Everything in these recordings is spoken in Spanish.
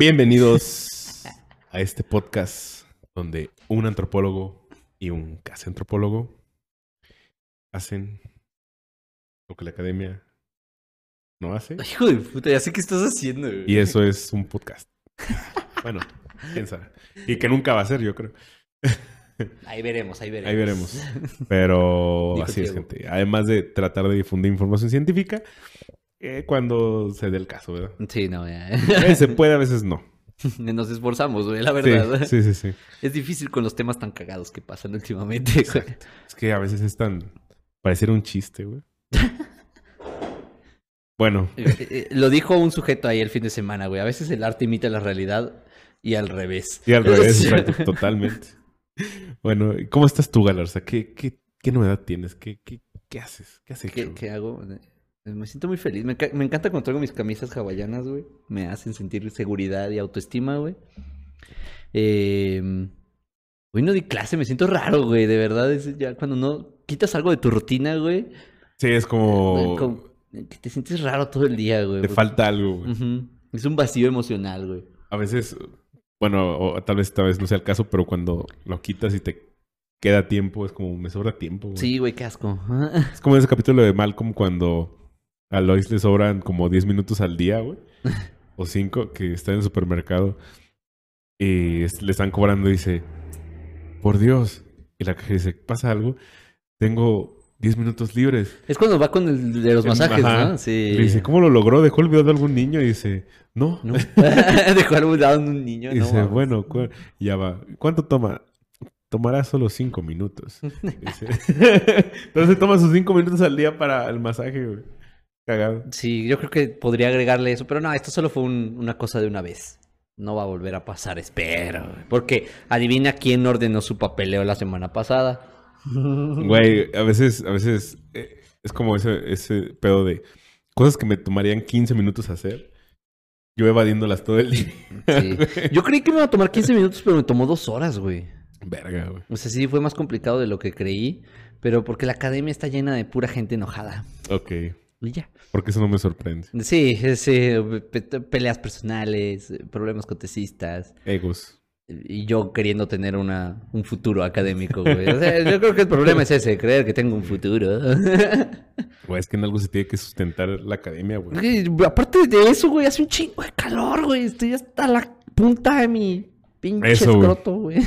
Bienvenidos a este podcast donde un antropólogo y un casi antropólogo hacen lo que la academia no hace. Hijo de puta, ya sé qué estás haciendo, güey. Y eso es un podcast. Bueno, quién sabe. Y que nunca va a ser, yo creo. Ahí veremos, ahí veremos. Ahí veremos. Pero Dijo así es, gente. Además de tratar de difundir información científica, eh, cuando se dé el caso, ¿verdad? Sí, no, ya. A veces se puede, a veces no. Nos esforzamos, güey, la verdad. sí, sí, sí. Es difícil con los temas tan cagados que pasan últimamente, güey. Es que a veces es tan... Pareciera un chiste, güey. Bueno, Eh, eh, Lo dijo un sujeto ahí el fin de semana, güey. A veces el arte imita la realidad y al revés. y al revés, exacto, totalmente. Bueno, ¿y ¿cómo estás tú, Galarza? ¿Qué, qué, qué novedad tienes? ¿Qué, qué, qué haces? ¿Qué has hecho? ¿Qué, qué hago? Eh, Me siento muy feliz. Me, enca- me encanta cuando traigo mis camisas hawaianas, güey. Me hacen sentir seguridad y autoestima, güey. Eh, hoy no di clase, me siento raro, güey. De verdad, es ya cuando no quitas algo de tu rutina, güey. Sí, es como... como que te sientes raro todo el día, güey. Te porque- falta algo, güey. Es un vacío emocional, güey. A veces, bueno, o tal vez esta vez no sea el caso, pero cuando lo quitas y te queda tiempo, es como, me sobra tiempo, güey. Sí, güey, qué asco. Es como ese capítulo de Malcolm cuando a Lois le sobran como 10 minutos al día, güey. o 5, que está en el supermercado. Y le están cobrando y dice, por Dios. Y la caja dice, ¿pasa algo? Tengo 10 minutos libres. Es cuando va con el de los masajes, ajá. ¿no? Sí. Le dice, ¿cómo lo logró? ¿Dejó olvidado a algún niño? Y dice, no. ¿No? Dejó algo dado en un niño, Y no. dice, bueno, ya va. ¿Cuánto toma? Tomará solo 5 minutos. Dice. Entonces toma sus 5 minutos al día para el masaje, güey. Cagado. Sí, yo creo que podría agregarle eso, pero no, esto solo fue un- una cosa de una vez. No va a volver a pasar, espero. Porque adivina quién ordenó su papeleo la semana pasada. Güey, a veces, a veces eh, es como ese, ese pedo de cosas que me tomarían 15 minutos hacer. Yo evadiéndolas todo el día. Sí. Yo creí que me iba a tomar 15 minutos, pero me tomó dos horas, güey. Verga, güey. O sea, sí, fue más complicado de lo que creí, pero porque la academia está llena de pura gente enojada. Ok. Y ya. Porque eso no me sorprende. Sí, sí, pe- pe- peleas personales, problemas con tesistas. Egos. Y yo queriendo tener una, un futuro académico, güey. O sea, yo creo que el problema es ese, creer que tengo un futuro. Güey, es que en algo se tiene que sustentar la academia, güey. Aparte de eso, güey, hace un chingo de calor, güey. Estoy hasta la punta de mi pinche Eso, güey. escroto, güey.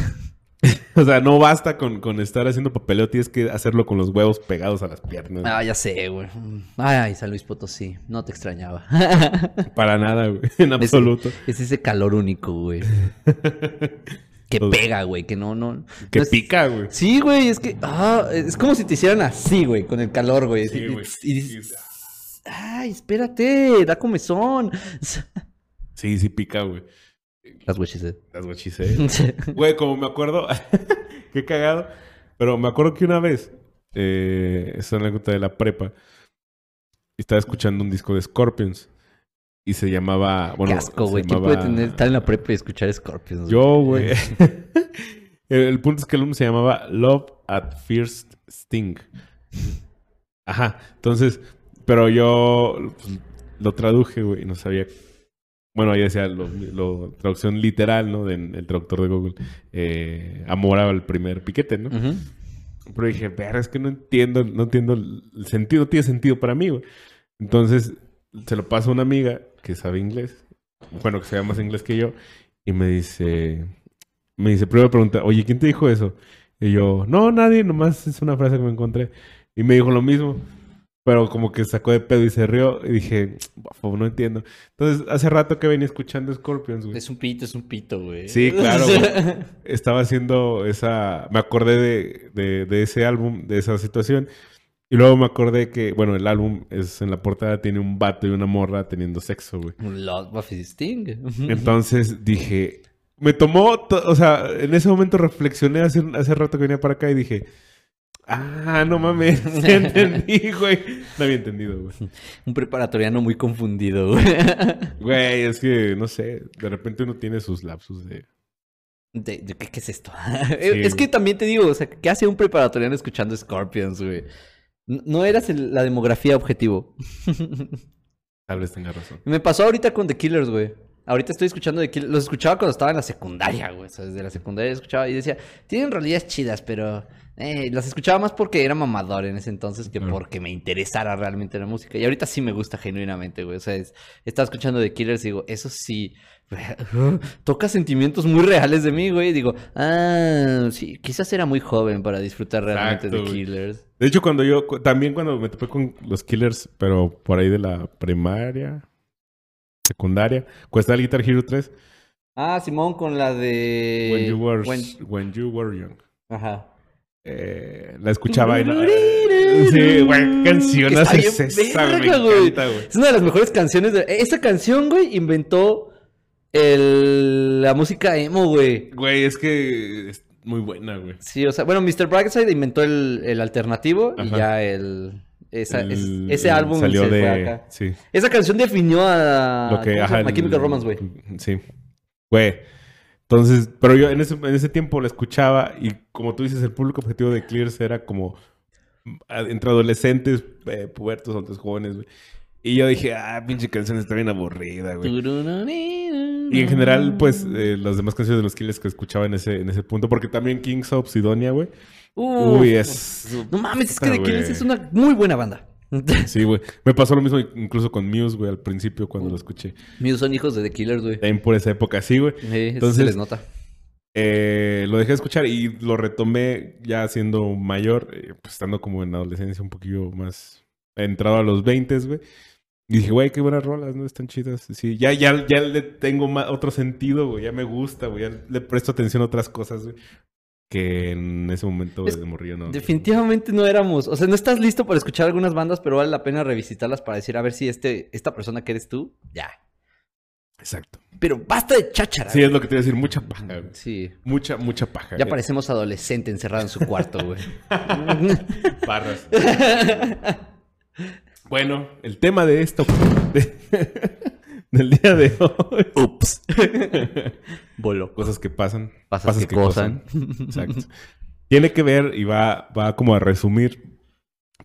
O sea, no basta con, con estar haciendo papeleo, tienes que hacerlo con los huevos pegados a las piernas. Ah, ya sé, güey. Ay, San Luis Potosí, no te extrañaba. Para nada, güey. En absoluto. Es ese calor único, güey. Que pega, güey, que no, no. Que no es- pica, güey. Sí, güey, es que. Ah, es como si te hicieran así, güey, con el calor, güey. Sí, güey. Y dices, ay, espérate, da comezón. Sí, sí pica, güey. Las güeyes. eh. Las what she said. Güey, como me acuerdo, qué cagado. Pero me acuerdo que una vez, eh, esa anécdota de la prepa, estaba escuchando un disco de Scorpions y se llamaba. Bueno, Qué asco, se güey. ¿Quién llamaba- puede tener, estar en la prepa y escuchar Scorpions? Yo, güey. el, el punto es que el álbum se llamaba Love at First Sting. Ajá. Entonces, pero yo pues, lo traduje, güey, y no sabía. Bueno, ahí decía lo, lo- traducción literal, ¿no? Del el traductor de Google. Eh, amor al primer piquete, ¿no? Pero dije, ver, es que no entiendo, no entiendo el sentido, no tiene sentido para mí, güey. Entonces, se lo paso a una amiga que sabe inglés, bueno, que sabe más inglés que yo, y me dice, me dice, primero me pregunta, oye, ¿quién te dijo eso? Y yo, no, nadie, nomás es una frase que me encontré. Y me dijo lo mismo, pero como que sacó de pedo y se rió, y dije, "Bafo, no entiendo. Entonces, hace rato que venía escuchando Scorpions, güey. Es un pito, es un pito, güey. Sí, claro, güey. Estaba haciendo esa... Me acordé de, de, de ese álbum, de esa situación. Y luego me acordé que, bueno, el álbum es en la portada tiene un vato y una morra teniendo sexo, güey. Un of Sting. Entonces dije... Me tomó... to- O sea, en ese momento reflexioné hace, hace rato que venía para acá y dije... Ah, no mames. Ya entendí, güey. No había entendido, güey. Un preparatoriano muy confundido, güey. Güey, es que, no sé. De repente uno tiene sus lapsus de... De- de- ¿qué, qué es esto? es que también te digo, o sea, ¿qué hace un preparatoriano escuchando Scorpions, güey? No eras el- la demografía objetivo. Tal vez tenga razón. Me pasó ahorita con The Killers, güey. Ahorita estoy escuchando de Killers. Los escuchaba cuando estaba en la secundaria, güey. O sea, desde la secundaria escuchaba y decía, tienen realidades chidas, pero eh, las escuchaba más porque era mamador en ese entonces que Claro. porque me interesara realmente la música. Y ahorita sí me gusta genuinamente, güey. O sea, es- estaba escuchando de Killers y digo, eso sí. Toca sentimientos muy reales de mí, güey. Y digo, ah, sí, quizás era muy joven para disfrutar realmente Exacto, de. Killers. De hecho, cuando yo, también cuando me topé con los Killers, pero por ahí de la primaria, secundaria, cuesta el Guitar Hero 3, Ah, Simón con la de. When You Were, When- When You Were Young. Ajá. Eh, la escuchaba y no... Sí, güey, canción Está es bien esa, güey, verga, me güey. encanta, güey. Es una de las mejores canciones de... Esa canción, güey, inventó el... la música emo, güey. Güey, es que es muy buena, güey. Sí, o sea, bueno, Mr. Brightside inventó el, el alternativo y ya el... esa- es- ese el- álbum salió se de... fue acá. Sí. Esa canción definió a... lo que... ¿cómo se Ajá, Chemical Romance, güey. Sí. Güey. Entonces, pero yo en ese, en ese tiempo la escuchaba y como tú dices, el público objetivo de Clears era como entre adolescentes, eh, pubertos, otros jóvenes, güey. Y yo dije, ah, pinche canción está bien aburrida, güey. Y en general, pues, eh, las demás canciones de los Killers que escuchaba en ese, en ese punto, porque también Kings of Sidonia, güey. Uf. Uy, es... No mames, es que The Killers es una muy buena banda. Sí, güey. Me pasó lo mismo incluso con Muse, güey, al principio cuando lo escuché. Míos son hijos de The Killers, güey. También por esa época, sí, güey. Sí, eso Entonces- se les nota. Eh, lo dejé de escuchar y lo retomé ya siendo mayor, eh, pues estando como en adolescencia un poquillo más entrado a los 20, güey. Y dije, güey, qué buenas rolas, ¿no? Están chidas. Sí, ya, ya, ya le tengo ma- otro sentido, güey. Ya me gusta, güey. Ya le presto atención a otras cosas, güey. Que en ese momento Es- de morrillo no. Definitivamente no éramos, o sea, no estás listo para escuchar algunas bandas, pero vale la pena revisitarlas para decir, a ver si este, esta persona que eres tú, ya. Exacto. Pero basta de cháchara. Sí, es lo que te iba a decir. Mucha paja, güey. Sí. Mucha, mucha paja. Ya parecemos adolescente encerrado en su cuarto, güey. Barras. Bueno, el tema de esto de- del día de hoy. Ups. Bolo. Cosas que pasan. Pasas que cosan. Exacto. Tiene que ver y va, va como a resumir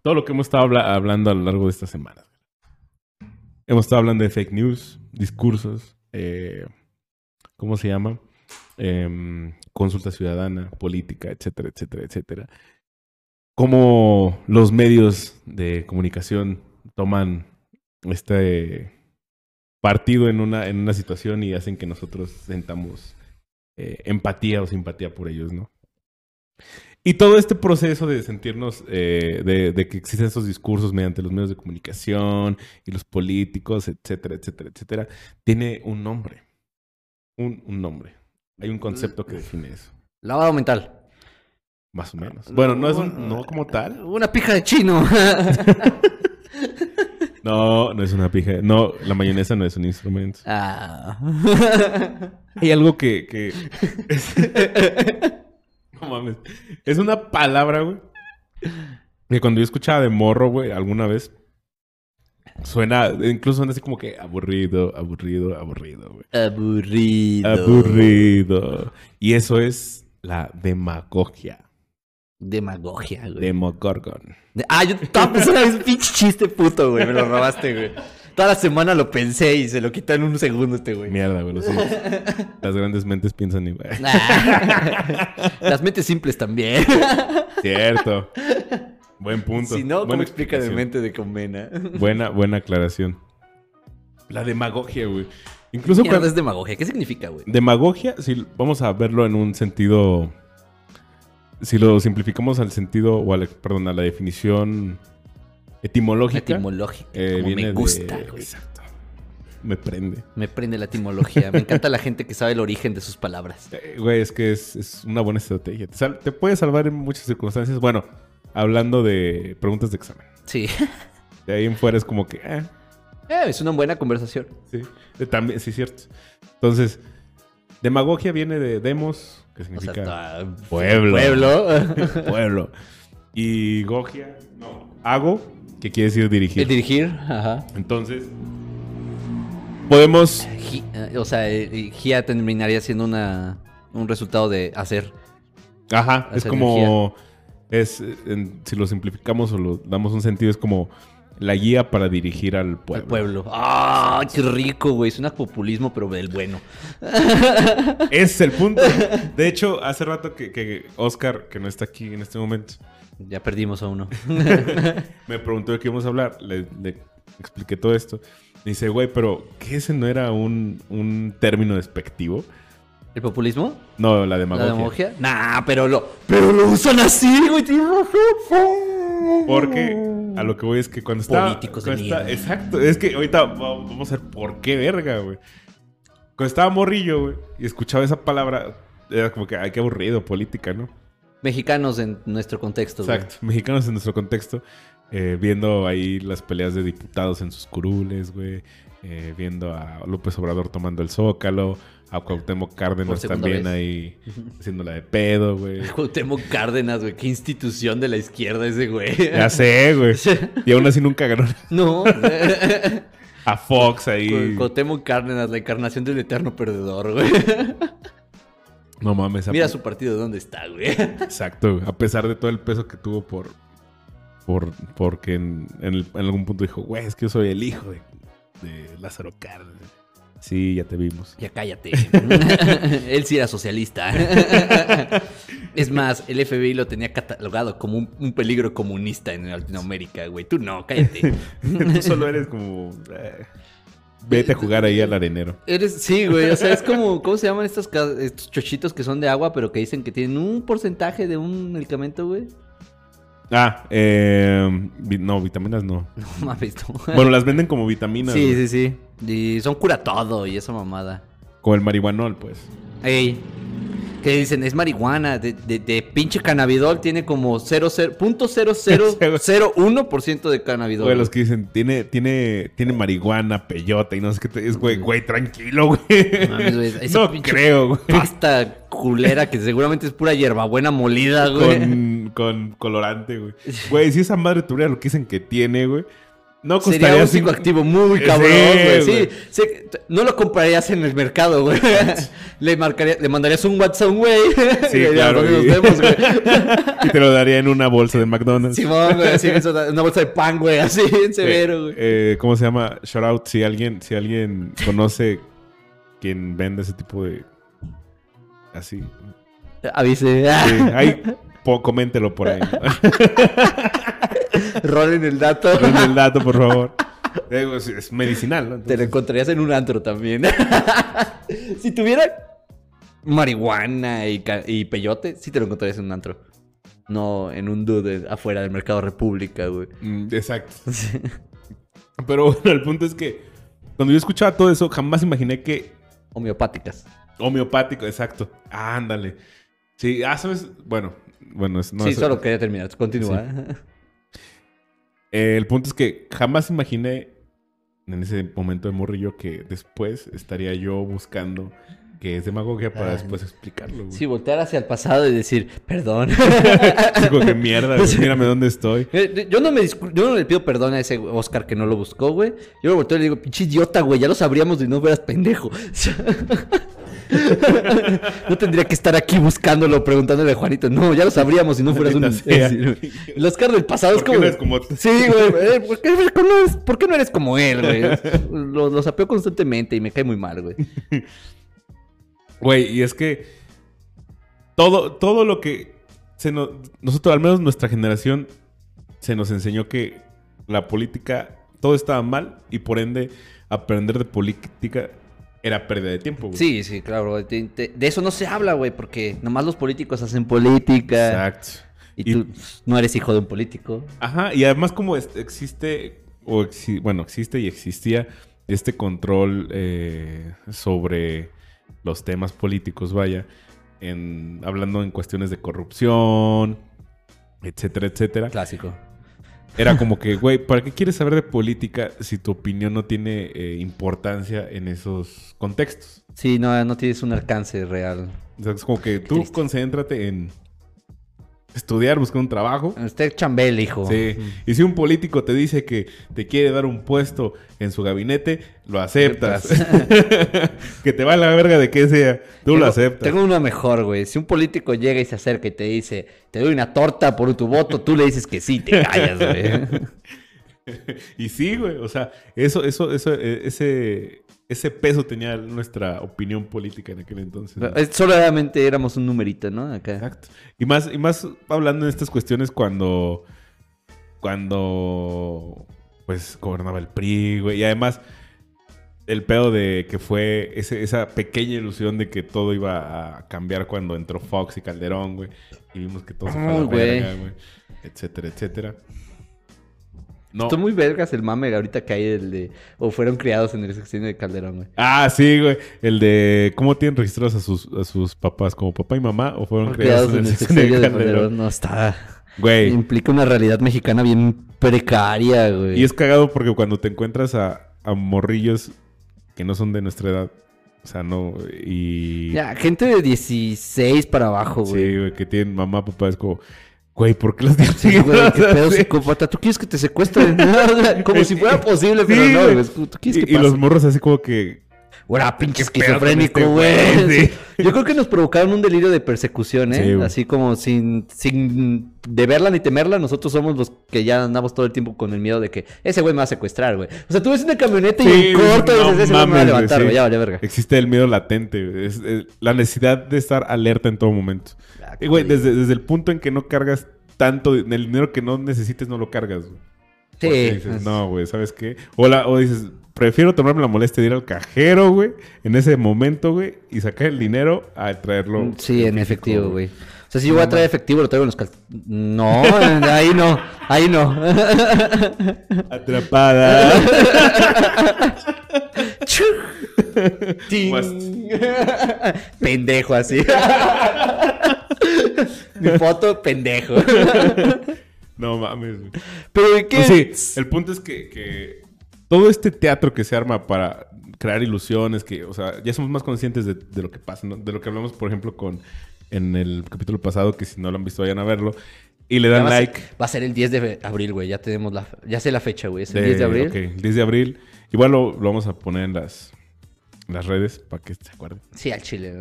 todo lo que hemos estado habla- hablando a lo largo de esta semana. Hemos estado hablando de fake news, discursos, eh, ¿cómo se llama? Em, consulta ciudadana, política, etcétera, etcétera, etcétera. Cómo los medios de comunicación toman este partido en una, en una situación y hacen que nosotros sentamos eh, empatía o simpatía por ellos, ¿no? Y todo este proceso de sentirnos, eh, de, de que existen estos discursos mediante los medios de comunicación y los políticos, etcétera, etcétera, etcétera, tiene un nombre. Un, un nombre. Hay un concepto que define eso, Lavado mental. más o menos. Bueno, no es un, no como tal. Una pija de chino. No, no es una pija. No, la mayonesa no es un instrumento. ah. Hay algo que... que... no mames. Es una palabra, güey. Que cuando yo escuchaba de morro, güey, alguna vez... Suena, incluso suena así como que aburrido, aburrido, aburrido, güey. Aburrido. Aburrido. Y eso es la demagogia. Demagogia, güey. Demogorgon. De- Ah, yo estaba pensando en ese pinche chiste puto, güey. Me lo robaste, güey. Toda la semana lo pensé y se lo quitó en un segundo este, güey. Mierda, güey. Las grandes mentes piensan igual. Ah. Las mentes simples también. Cierto. Buen punto. Si no, ¿cómo explica de mente de Comena? Buena, buena aclaración. La demagogia, güey. Incluso cuando... es demagogia. ¿Qué significa, güey? Demagogia, si vamos a verlo en un sentido... Si lo simplificamos al sentido, o al, perdón, a la definición etimológica. Etimológica. eh, como me gusta. Exacto. Me prende. Me prende la etimología. Me encanta la gente que sabe el origen de sus palabras. Eh, Güey, es que es, es una buena estrategia. Te, puede salvar en muchas circunstancias. Bueno, hablando de preguntas de examen. Sí. De ahí en fuera es como que... eh, es una buena conversación. Sí, también, sí, cierto. Entonces, demagogia viene de demos, que O sea, significa pueblo. Pueblo. pueblo. Y gogia, no, hago, que quiere decir dirigir. El dirigir. Ajá. Entonces, podemos, eh, o sea, eh, Gia terminaría siendo una, un resultado de hacer. ajá, es como, es, eh, en- si lo simplificamos o lo damos un sentido, es como la guía para dirigir al Al pueblo. pueblo. ¡Ah! ¡Qué rico, güey! Suena populismo, pero del bueno. Ese es el punto. De hecho, hace rato que, que Oscar, que no está aquí en este momento, Ya perdimos a uno. me preguntó de qué íbamos a hablar. Le, le expliqué todo esto. Dice, güey, pero ¿qué ese no era un, un término despectivo? ¿El populismo? No, la ¿La demagogia. demagogia? Nah, pero lo, pero lo usan así, güey. Porque a lo que voy es que cuando está... Políticos de está-. Exacto. Es que ahorita va- vamos a ver por qué verga, güey. Cuando estaba morrillo, güey, y escuchaba esa palabra, era como que, ay, qué aburrido, política, ¿no? Mexicanos en nuestro contexto, güey. Exacto. Mexicanos en nuestro contexto, eh, viendo ahí las peleas de diputados en sus curules, güey. eh, viendo a López Obrador tomando el zócalo, a Cuauhtémoc Cárdenas también vez. ahí haciéndola de pedo, güey. Cuauhtémoc Cárdenas, güey. Qué institución de la izquierda ese güey. Ya sé, güey. Y aún así nunca ganó No. a Fox ahí. Cu- Cuauhtémoc Cárdenas, la encarnación del eterno perdedor, güey. No mames. Mira su partido dónde está, güey. Exacto, güey. a pesar de todo el peso que tuvo por... por porque en, en el- en algún punto dijo, güey, es que yo soy el hijo de, de Lázaro Cárdenas. Sí, ya te vimos. Ya cállate. Él sí era socialista. es más, el FBI lo tenía catalogado como un, un peligro comunista en Latinoamérica, güey. Tú no, cállate. Tú solo eres como... eh, vete a jugar ahí al arenero. Eres, sí, güey. O sea, es como, ¿cómo se llaman estos, estos chochitos que son de agua, pero que dicen que tienen un porcentaje de un medicamento, güey? Ah, eh, no, vitaminas no. No mames, no. Bueno, las venden como vitaminas. sí, güey. sí, sí. Y son cura todo y esa mamada. Como el marihuanol, pues. Ey. Que dicen, es marihuana. De, de, de pinche cannabidol tiene como 00 punto 0001% de cannabidol. Güey, los que dicen, tiene, tiene, tiene marihuana, peyote y no sé qué. te- Es, güey, güey, tranquilo, güey. mames, güey, No creo, güey. Pasta culera que seguramente es pura hierbabuena molida, güey. Con, con colorante, güey. Güey, si esa madre tuviera lo que dicen que tiene, güey. No Sería costaría un cinco- psicoactivo muy Sí, cabrón, güey. Sí, sí, no lo comprarías en el mercado, güey. le, marcaría, le mandarías un WhatsApp, güey. Sí, Y claro. "¿Dónde y- nos vemos, güey? y te lo daría en una bolsa de McDonald's. Simón, güey, da- una bolsa de pan, güey, así, en severo, güey. Eh, ¿Cómo se llama? Shout out si alguien, si alguien conoce quien vende ese tipo de. Así. Avise. Sí, ahí po- coméntelo por ahí. Rolen el dato. Denme el dato, por favor. Eh, pues, es medicinal, ¿no? Te lo encontrarías en un antro también. si tuviera marihuana y, peyote, sí te lo encontrarías en un antro. No en un dude afuera del mercado República, güey. mm, exacto. Pero bueno, el punto es que cuando yo escuchaba todo eso, jamás imaginé que Homeopáticas. homeopático, exacto. ándale. Sí, ah, sabes, bueno, bueno, es- no, sí, solo quería terminar. Continúa. Eh, el punto es que jamás imaginé en ese momento de morrillo que después estaría yo buscando que es demagogia para Ah. después explicarlo. güey. Sí, voltear hacia el pasado y decir, perdón. Digo, qué mierda, güey, mírame dónde estoy. Eh, Yo no, me yo no le pido perdón a ese Oscar que no lo buscó, güey. Yo lo volteo y le digo, pinche idiota, güey, ya lo sabríamos si no fueras pendejo. no tendría que estar aquí buscándolo, preguntándole a Juanito. No, ya lo sabríamos si no fueras un güey. El Oscar del pasado es ¿Por qué como... no como- Sí, güey. eh, ¿por, qué, por qué no eres, por qué no eres como él, güey? Lo, lo sapeo constantemente y me cae muy mal, güey. Güey, y es que todo, todo lo que se nos, nosotros, al menos nuestra generación, se nos enseñó que la política, todo estaba mal y por ende aprender de política era pérdida de tiempo. güey. Sí, sí, claro. güey. De, eso no se habla, güey, porque nomás los políticos hacen política. Exacto. Y Y- tú no eres hijo de un político. Ajá, y además como existe, o exi- bueno, existe y existía este control eh, sobre los temas políticos, vaya, en, hablando en cuestiones de corrupción, etcétera, etcétera. Clásico. Era como que, güey, ¿para qué quieres saber de política si tu opinión no tiene eh, importancia en esos contextos? Sí, no, no tienes un alcance real. O sea, es como que tú concéntrate en estudiar, buscar un trabajo. Usted chambel, hijo. Sí. Y si un político te dice que te quiere dar un puesto en su gabinete, lo aceptas. que te va a la verga de que sea, tú Tengo- lo aceptas. Tengo uno mejor, güey. Si un político llega y se acerca y te dice, te doy una torta por tu voto, tú le dices que sí, te callas, güey. y sí, güey. O sea, eso, eso, eso, eh, ese, ese peso tenía nuestra opinión política en aquel entonces. ¿no? Solamente éramos un numerito, ¿no? Acá. Exacto. Y más, y más hablando de estas cuestiones cuando. Cuando. Pues gobernaba el PRI, güey. Y además. El pedo de que fue ese- esa pequeña ilusión de que todo iba a cambiar cuando entró Fox y Calderón, güey. Y vimos que todo se fue a la verga, güey. Etcétera, etcétera. No. Muy vergas el mame ahorita que hay el de... O fueron criados en el sexenio de Calderón, güey. Ah, sí, güey. El de cómo tienen registrados a sus, a sus papás, como papá y mamá, o fueron criados en el sexenio de Calderón. No, está... Güey. Implica una realidad mexicana bien precaria, güey. Y es cagado porque cuando te encuentras a, a morrillos que no son de nuestra edad, o sea, no, y... Ya, gente de 16 para abajo, güey. Sí, güey, que tienen mamá, papá, es como, güey, ¿por qué los tienes Sí, güey, qué pedo psicópata. ¿Tú quieres que te secuestren? como si fuera posible, pero Sí, no, güey. ¿Tú quieres Y, que y pase? los morros así como que... Pinche ¿Qué pedo con esquizofrénico, este güey. Sí. Yo creo que nos provocaron un delirio de persecución, ¿eh? Sí. Así como sin, sin de verla ni temerla, nosotros somos los que ya andamos todo el tiempo con el miedo de que ese güey me va a secuestrar, güey. O sea, tú ves una camioneta y Sí, en corto no dices, ese güey me va a mames, levantar, sí. güey. Ya vale verga. Existe el miedo latente, güey. Es, es la necesidad de estar alerta en todo momento. Ah, Y, güey, desde, desde el punto en que no cargas tanto, el dinero que no necesites no lo cargas, güey. Sí. Dices, no, güey, ¿sabes qué? O, la- o dices, prefiero tomarme la molestia de ir al cajero, güey, en ese momento, güey, y sacar el dinero a traerlo. Sí, en efectivo, güey. O sea, si yo voy a traer efectivo, lo traigo en los cal... No, ahí no, ahí no. Atrapada. Pendejo así. Mi foto, pendejo. no mames, güey. Pero ¿de qué? Pues sí, el punto es que, que todo este teatro que se arma para crear ilusiones, que, o sea, ya somos más conscientes de, de lo que pasa, ¿no? De lo que hablamos, por ejemplo, con en el capítulo pasado, que si no lo han visto, vayan a verlo. Y le dan va a ser- like. va a ser el 10 de abril, güey. Ya tenemos la... Ya sé la fecha, güey. Es el de- 10 de abril. ok, el 10 de abril. Igual lo, lo vamos a poner en las, en las redes para que se acuerden. Sí, al chile.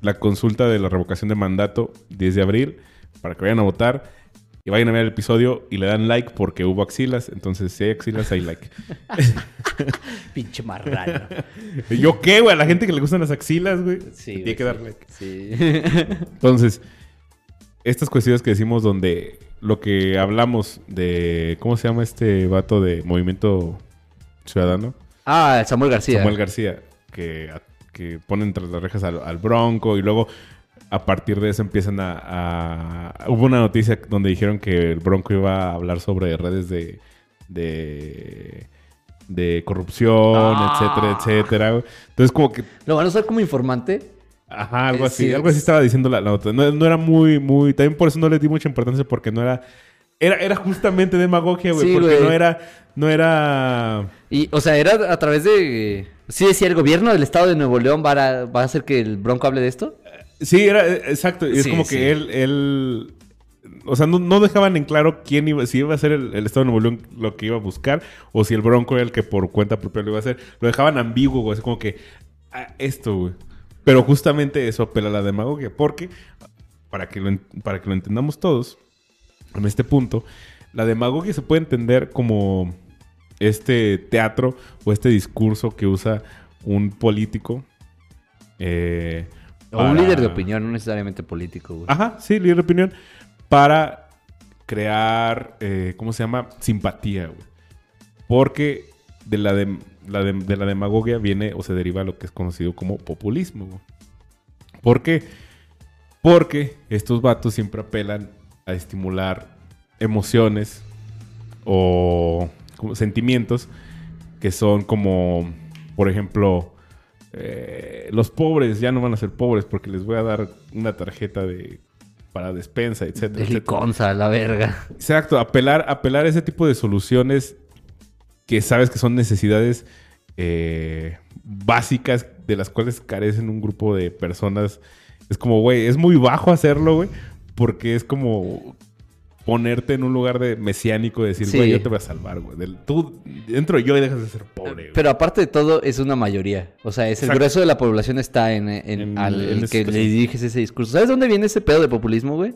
La consulta de la revocación de mandato, 10 de abril, para que vayan a votar. Y vayan a ver el episodio y le dan like porque hubo axilas. Entonces, si hay axilas, hay like. Pinche marrano. ¿Y ¿Yo qué, güey? A la gente que le gustan las axilas, güey. Sí, tiene que dar like. Sí. Entonces, estas cuestiones que decimos donde lo que hablamos de... ¿Cómo se llama este vato de Movimiento Ciudadano? ah, Samuel García. Samuel García. Que, que ponen tras las rejas al, al Bronco y luego... A partir de eso empiezan a, a- Hubo una noticia donde dijeron que el Bronco iba a hablar sobre redes de... de de corrupción, Ah. etcétera, etcétera. Entonces, como que ¿Lo van a usar como informante? Ajá, algo Eh, así. sí. Algo así estaba diciendo la, nota. No, no era muy, muy... También por eso no le di mucha importancia porque no era... Era, era justamente demagogia, güey. Sí, porque no era... No era... Y, o sea, era a través de... Sí decía, el gobierno del estado de Nuevo León va a, va a hacer que el Bronco hable de esto. Sí, era... eh, Exacto. Y es Sí, como sí. que él... él o sea, no, no dejaban en claro quién iba... Si iba a ser el, el Estado de Nuevo León lo que iba a buscar o si el Bronco era el que por cuenta propia lo iba a hacer. Lo dejaban ambiguo, güey. Es como que... ah, esto, güey. Pero justamente eso apela a la demagogia. Porque... Para que lo, para que lo entendamos todos... en este punto, la demagogia se puede entender como este teatro o este discurso que usa un político. eh, O un líder de opinión, no necesariamente político, güey. Ajá, sí, líder de opinión. Para crear, eh, ¿cómo se llama? Simpatía, güey. Porque de la, dem- la de la demagogia viene o se deriva lo que es conocido como populismo, güey. ¿Por qué? Porque estos vatos siempre apelan a estimular emociones o como sentimientos que son como, por ejemplo, eh, los pobres ya no van a ser pobres porque les voy a dar una tarjeta de para despensa, etcétera, De etcétera. liconza, la verga. Exacto, apelar, apelar a ese tipo de soluciones que sabes que son necesidades eh, básicas de las cuales carecen un grupo de personas. Es como, güey, es muy bajo hacerlo, güey, porque es como ponerte en un lugar de mesiánico y decir, Sí. güey, yo te voy a salvar, güey. Tú dentro de yo y dejas de ser pobre, güey. Pero aparte de todo, es una mayoría. O sea, es el Exacto. grueso de la población está en, en- En- al en esa que le diriges ese discurso. ¿Sabes dónde viene ese pedo de populismo, güey?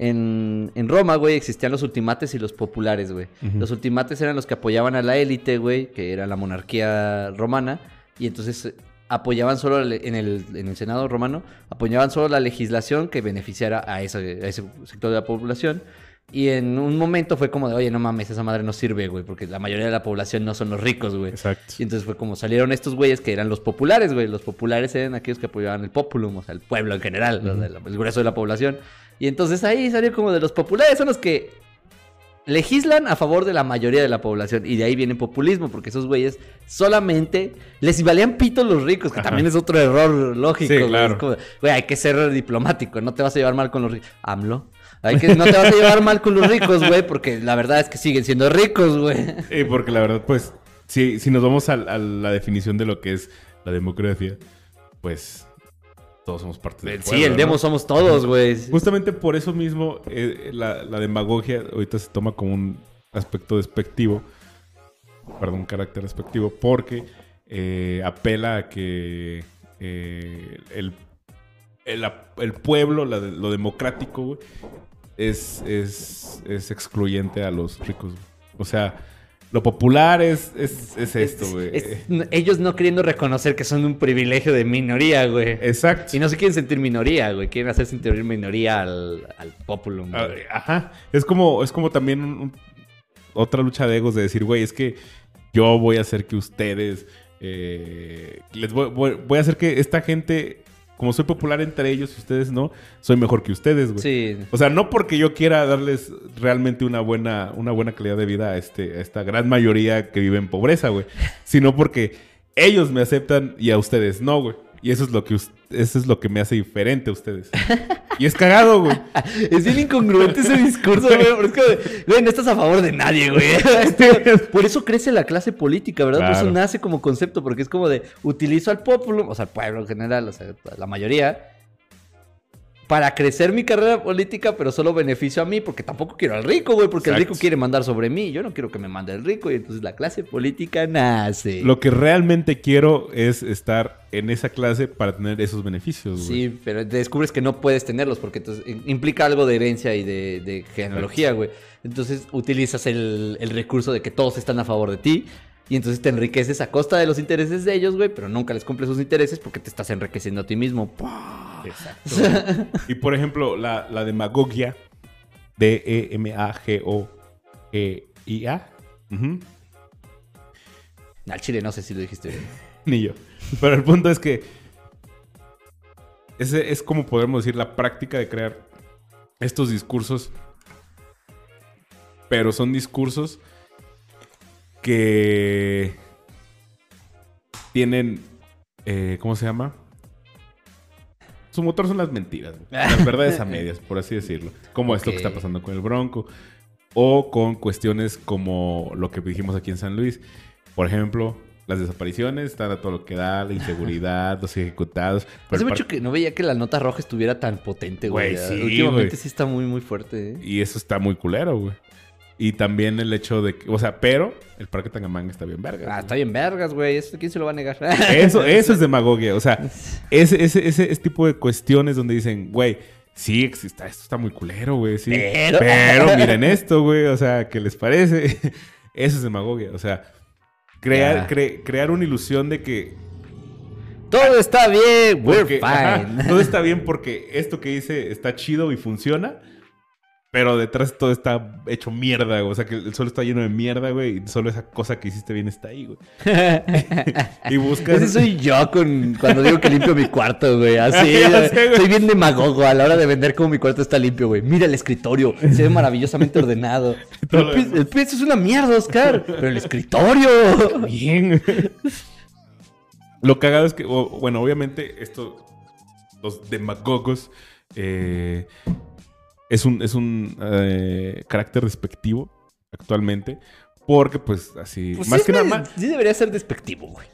en, en Roma, güey, existían los ultimates y los populares, güey. Los ultimates eran los que apoyaban a la élite, güey, que era la monarquía romana, y entonces apoyaban solo en el, en el Senado romano, apoyaban solo la legislación que beneficiara a ese, a ese sector de la población. Y en un momento fue como de, oye, no mames, esa madre no sirve, güey, porque la mayoría de la población no son los ricos, güey. Exacto. Y entonces fue como salieron estos güeyes que eran los populares, güey. Los populares eran aquellos que apoyaban el populum, o sea, el pueblo en general, el grueso de la población. Y entonces ahí salió como de los populares, son los que legislan a favor de la mayoría de la población. Y de ahí viene populismo, porque esos güeyes solamente les valían pito los ricos, que Ajá. también es otro error lógico. Sí, güey. claro. Es como, güey, hay que ser diplomático, no te vas a llevar mal con los ricos. AMLO. Hay que, no te vas a llevar mal con los ricos, güey, porque la verdad es que siguen siendo ricos, güey. Eh, porque la verdad, pues, si, si nos vamos a, a la definición de lo que es la democracia, pues todos somos parte del Sí, pueblo, el ¿no? demo somos todos, güey. Justamente por eso mismo, eh, la, la demagogia ahorita se toma como un aspecto despectivo, perdón, un carácter despectivo, porque eh, apela a que eh, el, el, el pueblo, la lo democrático, güey, es, es, es excluyente a los ricos. O sea, lo popular es, es, es esto, Es- güey. es- ellos no queriendo reconocer que son un privilegio de minoría, güey. Exacto. Y no se quieren sentir minoría, güey. Quieren hacer sentir minoría al, al populum. Ah, güey. Ajá. Es como, es como también un- un- otra lucha de egos de decir, güey, es que yo voy a hacer que ustedes. eh, les voy, voy- voy a hacer que esta gente, como soy popular entre ellos y ustedes no, soy mejor que ustedes, güey. Sí. O sea, no porque yo quiera darles realmente una buena, una buena calidad de vida a, este, a esta gran mayoría que vive en pobreza, güey. Sino porque ellos me aceptan y a ustedes no, güey. Y eso es lo que eso es lo que me hace diferente a ustedes. Y es cagado, güey. Es bien incongruente ese discurso, güey. Pero es que, güey, no estás a favor de nadie, güey. Este, Por eso crece la clase política, ¿verdad? Por eso nace como concepto, porque es como de utilizo al populum, o sea, al pueblo en general, o sea, la mayoría, para crecer mi carrera política, pero solo beneficio a mí, porque tampoco quiero al rico, güey, porque el rico quiere mandar sobre mí. Yo no quiero que me mande el rico, y entonces la clase política nace. Lo que realmente quiero es estar en esa clase para tener esos beneficios, güey. Sí, pero descubres que no puedes tenerlos porque entonces implica algo de herencia y de, de genealogía, güey. Entonces utilizas el, el recurso de que todos están a favor de ti y entonces te enriqueces a costa de los intereses de ellos, güey, pero nunca les cumples sus intereses porque te estás enriqueciendo a ti mismo. Exacto. y por ejemplo, la, la demagogia, D-E-M-A-G-O-E-I-A. Al chile no sé si lo dijiste bien. Ni yo. Pero el punto es que ese es como podemos decir la práctica de crear estos discursos. Pero son discursos que tienen, eh, ¿cómo se llama? Su motor son las mentiras, las verdades a medias, por así decirlo. Como esto que está pasando con el Bronco. O con cuestiones como lo que dijimos aquí en San Luis. Por ejemplo, las desapariciones están a todo lo que da, la inseguridad, los ejecutados. Hace mucho que no veía que la nota roja estuviera tan potente, güey. Güey, sí, Últimamente güey. sí está muy, muy fuerte, ¿eh? Y eso está muy culero, güey. Y también el hecho de que, o sea, pero el Parque Tangamanga está bien verga. Ah, güey. está bien vergas, güey. ¿Eso ¿Quién se lo va a negar? Eso, eso es demagogia. O sea, ese, ese, ese, ese tipo de cuestiones donde dicen, güey, sí, exista, esto está muy culero, güey. Sí. Pero- Pero miren esto, güey. O sea, ¿qué les parece? Eso es demagogia. O sea, crear, cre- crear una ilusión de que Todo está bien, we're porque, fine. ajá, todo está bien porque esto que hice está chido y funciona. Pero detrás todo está hecho mierda, güey. O sea, que el suelo está lleno de mierda, güey. Y solo esa cosa que hiciste bien está ahí, güey. Y buscas... Ese soy yo con, cuando digo que limpio mi cuarto, güey. Así. Sé, güey. soy bien demagogo a la hora de vender como mi cuarto está limpio, güey. Mira el escritorio. Se ve maravillosamente ordenado. Pero el, el piso es una mierda, Oscar. Pero el escritorio. Bien. Lo cagado es que, bueno, obviamente, esto, los demagogos, eh, es un, es un eh, carácter despectivo actualmente. Porque, pues, así, Pues más sí, que nada más. sí debería ser despectivo, güey.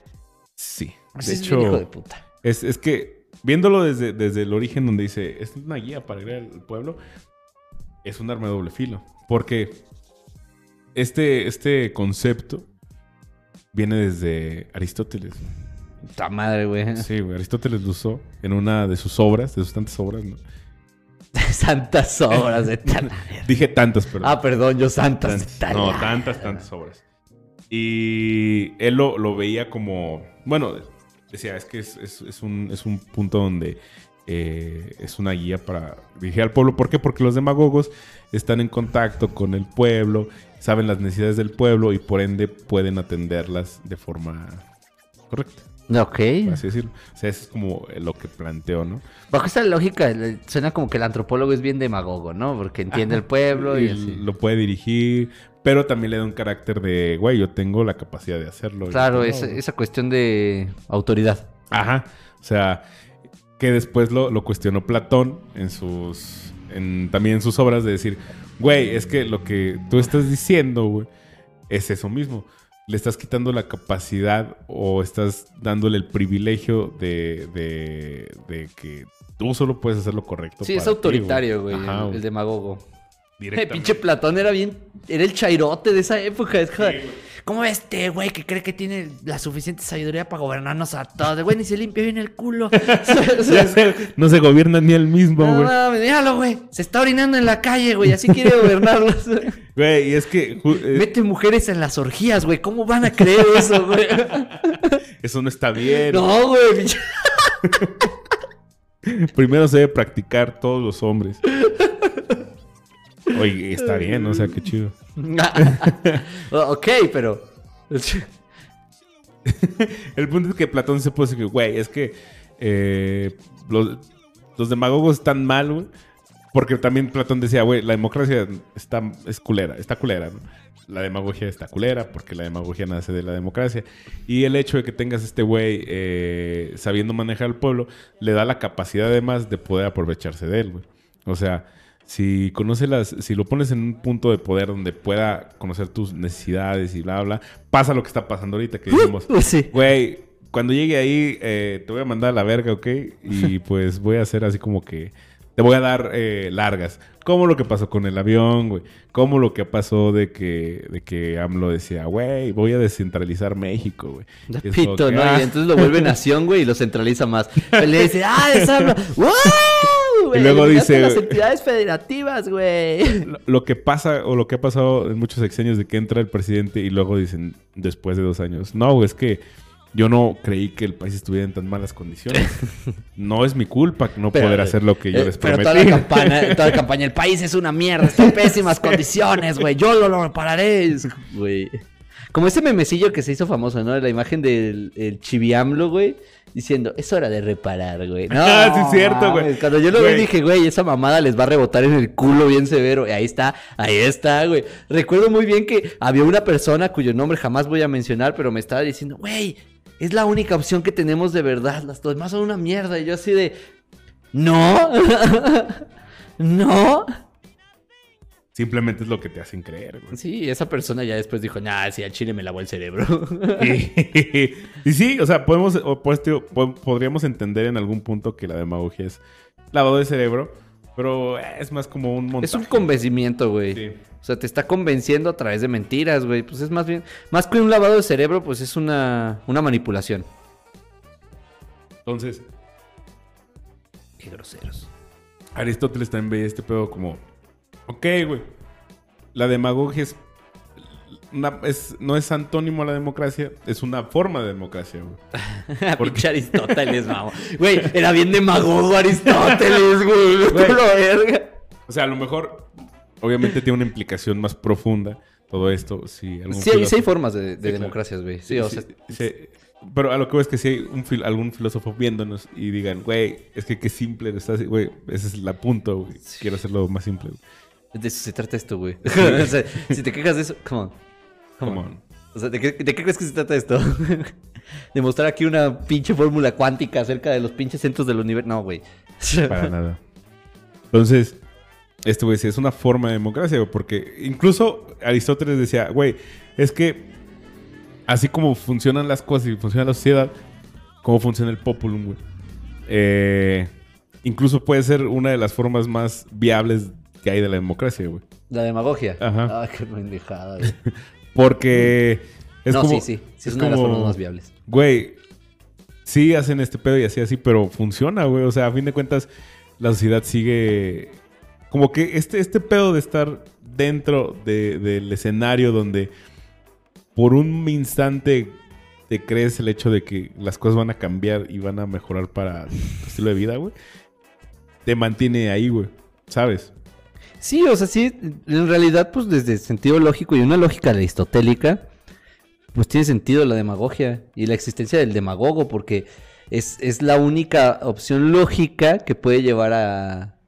Sí. Así De es bien hijo de hecho, puta. es, es que viéndolo desde, desde el origen, donde dice, es una guía para crear el pueblo, es un arma de doble filo. Porque este, este concepto viene desde Aristóteles. Puta madre, güey. Sí, güey. Aristóteles lo usó en una de sus obras, de sus tantas obras, ¿no? santas obras de tal. Dije tantas, pero... Ah, perdón, yo santas de Tantas. No, tantas, tantas obras. Y él lo, lo veía como, bueno, decía, es que es, es- es un, es un punto donde eh, es una guía para dirigir al pueblo. ¿Por qué? Porque los demagogos están en contacto con el pueblo, saben las necesidades del pueblo y por ende pueden atenderlas de forma correcta, Ok. así decirlo. O sea, eso es como lo que planteo, ¿no? Bajo esta lógica, suena como que el antropólogo es bien demagogo, ¿no? Porque entiende el pueblo y, Y así. lo puede dirigir, pero también le da un carácter de, güey, yo tengo la capacidad de hacerlo. Claro, esa, esa cuestión de autoridad. Ajá. O sea, que después lo, lo cuestionó Platón en sus. En, también en sus obras de decir, güey, es que lo que tú estás diciendo, güey, es eso mismo. Le estás quitando la capacidad o estás dándole el privilegio de, de, de que tú solo puedes hacer lo correcto. Sí, es ti, autoritario, güey, Ajá, el, el demagogo. Directamente. pinche Platón era bien, era el chairote de esa época. Es como, Sí, güey. ¿Cómo ves este güey que cree que tiene la suficiente sabiduría para gobernarnos a todos? Güey, ni se limpia bien el culo. No se gobierna ni él mismo, No, güey. mames, míralo, güey. Se está orinando en la calle, güey. Así quiere gobernarlos. Güey, y es que eh, Mete mujeres en las orgías, güey. ¿Cómo van a creer eso, güey? eso no está bien. No, güey. Primero se debe practicar todos los hombres. Oye, está bien, o sea, qué chido. ok, pero. El punto es que Platón se puso que, güey, es que eh, los, los demagogos están mal, güey. Porque también Platón decía, güey, la democracia está, es culera, está culera, ¿no? La demagogia está culera porque la demagogia nace de la democracia. Y el hecho de que tengas este güey eh, sabiendo manejar al pueblo le da la capacidad además de poder aprovecharse de él, güey. O sea, si conoce las, si lo pones en un punto de poder donde pueda conocer tus necesidades y bla, bla, pasa lo que está pasando ahorita que dijimos. sí. Güey, cuando llegue ahí, eh, te voy a mandar a la verga, ¿ok? Y pues voy a hacer así como que te voy a dar eh, largas. Como lo que pasó con el avión, güey. Como lo que pasó de que, de que AMLO decía, güey, voy a descentralizar México, güey. Es pito, que, ¿no? ah, Y entonces lo vuelve nación, güey, y lo centraliza más. Pero le dice, ah, desarma. ¡Wow! Güey! Y luego dice- las entidades federativas, güey. lo- que pasa o lo que ha pasado en muchos sexenios de que entra el presidente y luego dicen después de dos años, no, güey, es que yo no creí que el país estuviera en tan malas condiciones. No es mi culpa no Pero, poder hacer lo que yo eh, les pero prometí. toda la campaña, toda la campaña, el país es una mierda, está en pésimas condiciones, güey. Yo lo, lo repararé. Güey. Como ese memecillo que se hizo famoso, ¿no? La imagen del el chiviamlo, güey. Diciendo, es hora de reparar, güey. No, Ah, sí, es cierto, güey. mames, Cuando yo lo vi dije, güey, esa mamada les va a rebotar en el culo bien severo. Y ahí está, ahí está, güey. Recuerdo muy bien que había una persona cuyo nombre jamás voy a mencionar, pero me estaba diciendo, güey, es la única opción que tenemos de verdad. Las demás son una mierda. Y yo así de, no, no. Simplemente es lo que te hacen creer, güey. Sí, esa persona ya después dijo, nah, sí, al chile me lavó el cerebro. y, y sí, o sea, podemos, o pues, tío, podríamos entender en algún punto que la demagogia es lavado de cerebro, pero es más como un montaje. es un convencimiento, güey. Sí. O sea, te está convenciendo a través de mentiras, güey. Pues es más bien, más que un lavado de cerebro, pues es una, una manipulación. Entonces, Qué groseros. Aristóteles también veía este pedo como, ok, güey, la demagogia es, una- es- no es antónimo a la democracia, es una forma de democracia, güey. ¿Por Pinche Aristóteles, vamos. Güey, era bien demagogo Aristóteles, güey. Verga. O sea, a lo mejor, obviamente tiene una implicación más profunda todo esto. Si algún Sí, hay- sí hay filósofo- formas de, de Sí, democracias, güey. Sí, o sea, pero a lo que voy es que si hay un fil- algún filósofo viéndonos y digan, güey, es que qué simple lo estás, güey, ese es el punto, güey. Quiero hacerlo más simple. güey. De eso se trata esto, güey. o sea, si te quejas de eso, come on. Come, Come on. on. O sea, ¿de qué, de qué crees que se trata esto? Demostrar aquí una pinche fórmula cuántica acerca de los pinches centros del universo. No, güey. Para nada. Entonces, esto, güey, es una forma de democracia, güey, porque incluso Aristóteles decía, güey, es que así como funcionan las cosas y funciona la sociedad, cómo funciona el populum, güey. Eh, incluso puede ser una de las formas más viables que hay de la democracia, güey. La demagogia. Ajá. Ay, qué pendejada, güey. Porque es no, como... sí, sí. Sí, es, es una de las formas más viables. Güey, sí hacen este pedo y así, así, pero funciona, güey. O sea, a fin de cuentas, la sociedad sigue como que este, este pedo de estar dentro de- del escenario donde por un instante te crees el hecho de que las cosas van a cambiar y van a mejorar para tu estilo de vida, güey, te mantiene ahí, güey, ¿sabes? Sí, o sea, sí, en realidad, pues desde sentido lógico y una lógica aristotélica, pues tiene sentido la demagogia y la existencia del demagogo, porque es, es la única opción lógica que puede llevar a,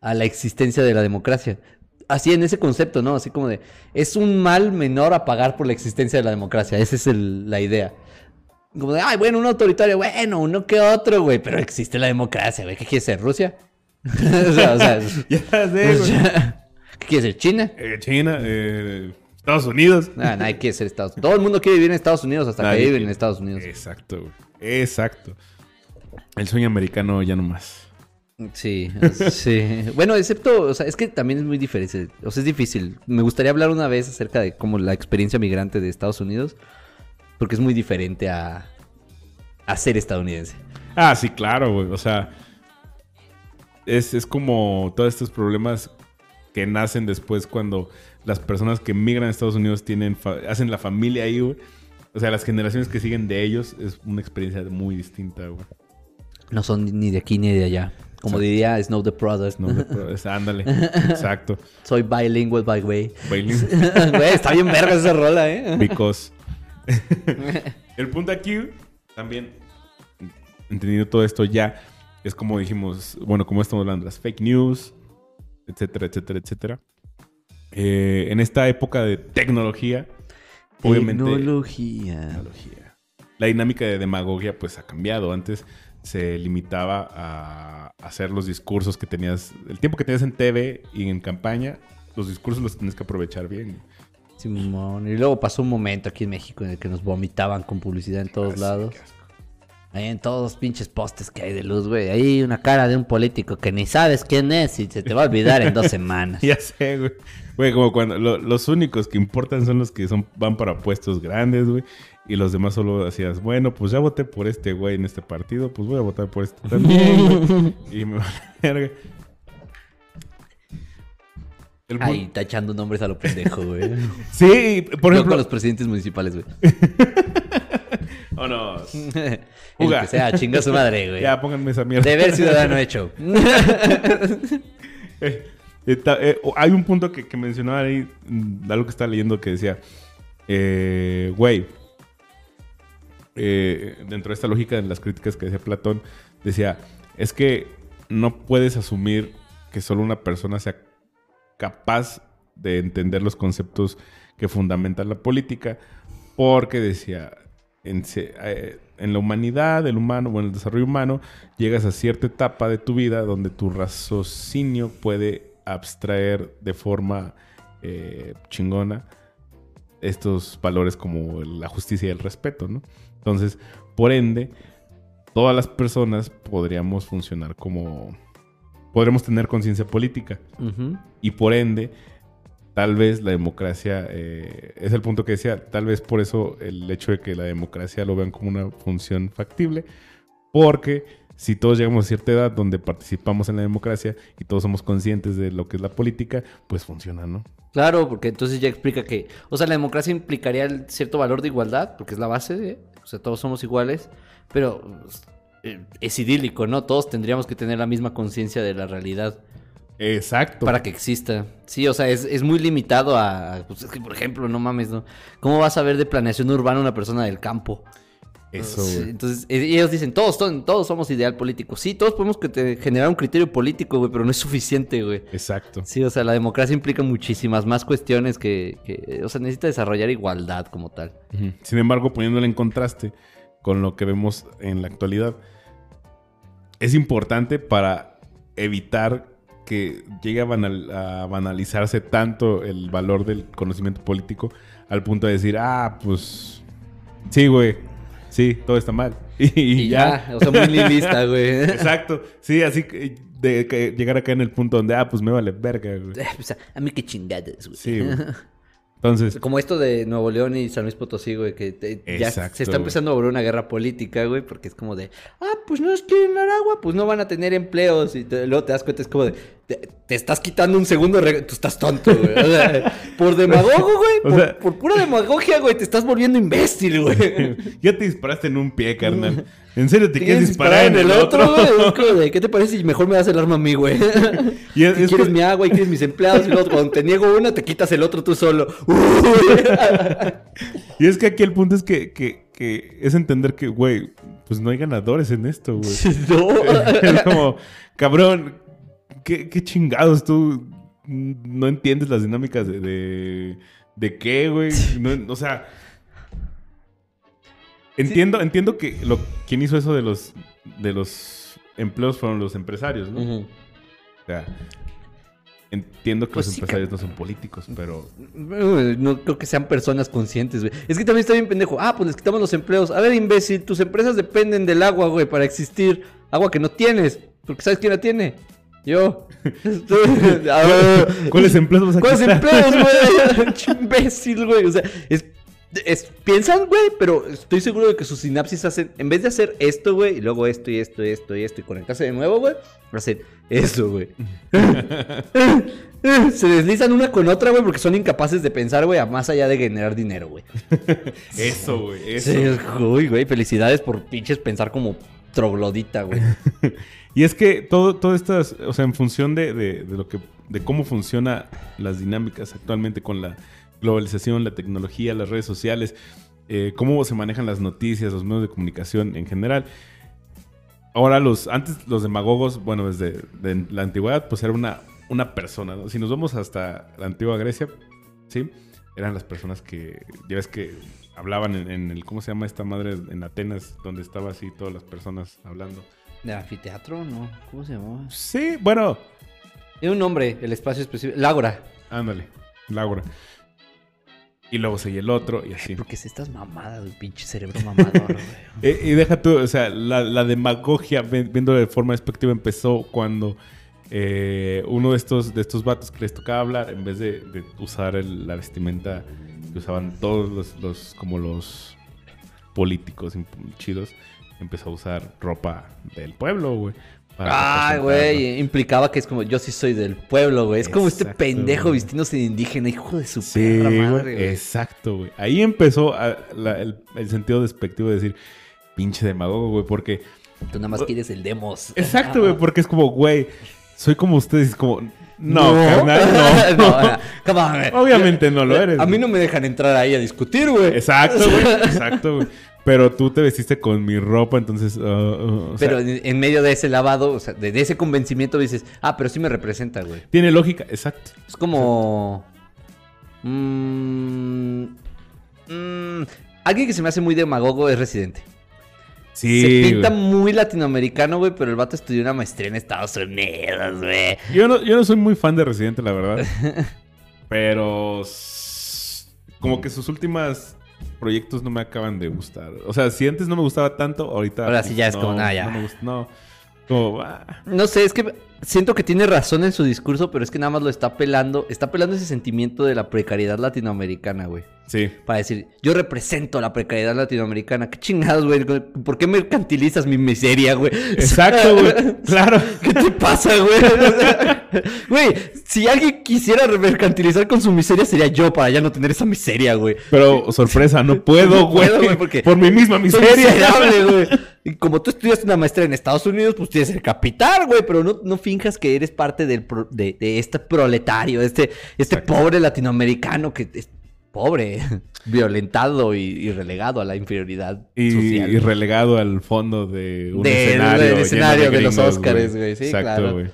a la existencia de la democracia. Así en ese concepto, ¿no? Así como de, es un mal menor a pagar por la existencia de la democracia, esa es el- la idea. Como de, ay, bueno, un autoritario, bueno, uno que otro, güey, pero existe la democracia, güey, ¿qué quiere ser? ¿Rusia? o sea, o sea, Ya sé, o güey. sea, ¿Qué quiere ser? ¿China? Eh, China, eh, Estados Unidos. Nada, nadie quiere ser Estados Unidos. Todo el mundo quiere vivir en Estados Unidos hasta Nadie que viven quiere. en Estados Unidos. Exacto, güey. Exacto. El sueño americano ya no más. Sí, sí. Bueno, excepto, o sea, es que también es muy difícil. O sea, es difícil. Me gustaría hablar una vez acerca de como la experiencia migrante de Estados Unidos. Porque es muy diferente a, a ser estadounidense. Ah, sí, claro, güey. O sea, es, es como todos estos problemas que nacen después cuando las personas que migran a Estados Unidos tienen hacen la familia ahí, güey. O sea, las generaciones que siguen de ellos es una experiencia muy distinta, güey. No son ni de aquí ni de allá. Como Exacto. diría Snow the Brothers. No, pero es- ándale, exacto. Soy bilingual, by the way. Bailing Güey, está bien verga esa rola, ¿eh? because. El punto aquí, también, entendiendo todo esto ya, es como dijimos, bueno, como estamos hablando, las fake news, etcétera, etcétera, etcétera. Eh, en esta época de tecnología, obviamente... Tecnología. tecnología. La dinámica de demagogia pues ha cambiado. Antes se limitaba a hacer los discursos que tenías, el tiempo que tenías en TV y en campaña, los discursos los tienes que aprovechar bien. Simón. Y luego pasó un momento aquí en México en el que nos vomitaban con publicidad en todos Así, lados. Ahí en todos los pinches postes que hay de luz, güey. Ahí una cara de un político que ni sabes quién es y se te va a olvidar en dos semanas. Ya sé, güey. Güey, como cuando lo- los únicos que importan son los que son, van para puestos grandes, güey. Y los demás solo hacías, bueno, pues ya voté por este güey en este partido, pues voy a votar por este también, güey. Y me verga. El Ahí tachando nombres a lo pendejo, güey. Sí, por ejemplo. con los presidentes municipales, güey. No. El Juga. que sea, chinga su madre, güey. Ya, pónganme esa mierda. Deber ciudadano hecho. Eh, eh, hay un punto que, que mencionaba ahí, mm, algo que estaba leyendo que decía, eh, güey, dentro de esta lógica de las críticas que decía Platón, decía, es que no puedes asumir que solo una persona sea capaz de entender los conceptos que fundamentan la política, porque decía, en, eh, en la humanidad, el humano, bueno, el desarrollo humano, llegas a cierta etapa de tu vida donde tu raciocinio puede abstraer de forma eh, chingona estos valores como la justicia y el respeto, ¿no? Entonces, por ende, todas las personas podríamos funcionar como... Podremos tener conciencia política. Y por ende, tal vez la democracia, eh, es el punto que decía, tal vez por eso el hecho de que la democracia lo vean como una función factible, porque si todos llegamos a cierta edad donde participamos en la democracia y todos somos conscientes de lo que es la política, pues funciona, ¿no? Claro, porque entonces ya explica que, o sea, la democracia implicaría cierto valor de igualdad, porque es la base de, o sea, todos somos iguales, pero eh, es idílico, ¿no? Todos tendríamos que tener la misma conciencia de la realidad Exacto. para que exista. Sí, o sea, es, es muy limitado a, pues es que, por ejemplo, no mames, ¿no? ¿Cómo vas a ver de planeación urbana una persona del campo? Eso, güey. Entonces, eh, ellos dicen, todos, todos, todos somos ideal político. Sí, todos podemos que te- generar un criterio político, güey, pero no es suficiente, güey. Exacto. Sí, o sea, la democracia implica muchísimas más cuestiones que, que, o sea, necesita desarrollar igualdad como tal. Sin embargo, poniéndolo en contraste con lo que vemos en la actualidad, es importante para evitar que llegue a, banal- a banalizarse tanto el valor del conocimiento político al punto de decir, ah, pues sí, güey, sí, todo está mal. Y, Y, ya. ya. o sea, muy nihilista, güey. Exacto, sí, así que de que llegar acá en el punto donde, ah, pues me vale verga, güey. O sea, a mí qué chingadas, güey. Sí, güey. Entonces, Como esto de Nuevo León y San Luis Potosí, güey, que te- ya se está güey. empezando a volver una guerra política, güey, porque es como de, ah, pues no es que en Aragua, pues no van a tener empleos. Y te- luego te das cuenta, es como de, te, te estás quitando un segundo de Tú estás tonto, güey. O sea, por demagogo, güey. O Por, sea- por pura demagogia, güey. Te estás volviendo imbécil, güey. ya te disparaste en un pie, carnal. ¿En serio te ¿Te quieres disparar en el otro? güey? ¿Qué te parece si mejor me das el arma a mí, güey? Y es- Y es quieres mi agua y quieres mis empleados y cuando te niego una te quitas el otro tú solo. Y es que aquí el punto es que, que, que es entender que, güey, pues no hay ganadores en esto, güey. no. es como, cabrón, ¿qué, qué chingados tú no entiendes las dinámicas de, de, de qué, güey? No- o sea, entiendo, entiendo que lo, quien hizo eso de los, de los empleos fueron los empresarios, ¿no? O sea, entiendo que Pues los sí, empresarios no son políticos, pero... No creo que sean personas conscientes, güey. Es que también está bien pendejo. Ah, pues les quitamos los empleos. A ver, imbécil, tus empresas dependen del agua, güey, para existir. Agua que no tienes. Porque ¿sabes quién la tiene? Yo. A ver, ¿Cuáles empleos vas a ¿Cuáles empleos, güey? Imbécil, güey. O sea, es, es- piensan, güey, pero estoy seguro de que sus sinapsis hacen, en vez de hacer esto, güey, y luego esto y esto y esto y esto y conectarse de nuevo, güey, hacen eso, güey. Se deslizan una con otra, güey, porque son incapaces de pensar, güey, a más allá de generar dinero, güey. Eso, güey, eso. Sí, uy, güey, felicidades por pinches pensar como troglodita, güey. Y es que todo, todo estas, o sea, en función de, de- lo que, de cómo funciona las dinámicas actualmente con la globalización, la tecnología, las redes sociales, eh, cómo se manejan las noticias, los medios de comunicación en general. Ahora los, antes los demagogos, bueno, desde de la antigüedad, pues era una, una persona, ¿no? Si nos vamos hasta la antigua Grecia, ¿sí? Eran las personas que, ya ves que hablaban en, en el, ¿cómo se llama esta madre? En Atenas, donde estaba así todas las personas hablando. ¿De anfiteatro? No. ¿Cómo se llamaba? Sí, bueno, Era un nombre, el espacio específico. Lágora. ándale, Laura. Y luego seguía el otro y así. Porque si estás mamada, güey, pinche cerebro mamador, güey. Eh, y deja tú, o sea, la, la demagogia, viendo de forma despectiva, empezó cuando eh, uno de estos, de estos vatos que les tocaba hablar, en vez de, de usar el- la vestimenta que usaban todos los, los- como los políticos chidos, empezó a usar ropa del pueblo, güey. Ay, güey, implicaba que es como yo sí soy del pueblo, güey. Es como este pendejo güey. vistiéndose de indígena, hijo de su Sí, perra madre, güey. exacto, güey. Ahí empezó a- la- el, el sentido despectivo de decir, pinche demagogo, güey, porque... Tú nada más quieres el demos. Exacto, güey, porque es como, güey, soy como ustedes, es como, no, No. carnal, no. No, no, come on. Obviamente no lo eres. A mí no me dejan entrar ahí a discutir, güey. Exacto, güey, exacto, güey. Pero tú te vestiste con mi ropa, entonces... uh, uh, o sea, Pero en, en medio de ese lavado, o sea, de, de ese convencimiento dices, ah, pero sí me representa, güey. tiene lógica, exacto. Es como... mm, mm, alguien que se me hace muy demagogo es Residente. Sí, se pinta güey. muy latinoamericano, güey, pero el vato estudió una maestría en Estados Unidos, güey. Yo no, yo no soy muy fan de Residente, la verdad. pero... Como que sus últimas proyectos no me acaban de gustar. O sea, si antes no me gustaba tanto, ahorita... Ahora sí ya es como, ah, ya. No me gusta, no. Como, ah, No sé, es que siento que tiene razón en su discurso, pero es que nada más lo está pelando. Está pelando ese sentimiento de la precariedad latinoamericana, güey. sí. Para decir, yo represento la precariedad latinoamericana. ¿Qué chingados, güey? ¿Por qué mercantilizas mi miseria, güey? Exacto, güey. Claro. ¿Qué te pasa, güey? Güey, si alguien quisiera mercantilizar con su miseria sería yo para ya no tener esa miseria, güey. Pero, sorpresa, no puedo, No güey. puedo, güey, porque- Por mi misma Soy miseria. miserable, güey. Y como tú estudiaste una maestría en Estados Unidos, pues tienes el capital, güey. Pero no, no finjas que eres parte del pro- de, de este proletario, este, este Exacto. pobre latinoamericano que es pobre, violentado y, y relegado a la inferioridad Y, social. y relegado al fondo de un escenario. del escenario de los Óscares, güey. Sí, Exacto, claro. güey.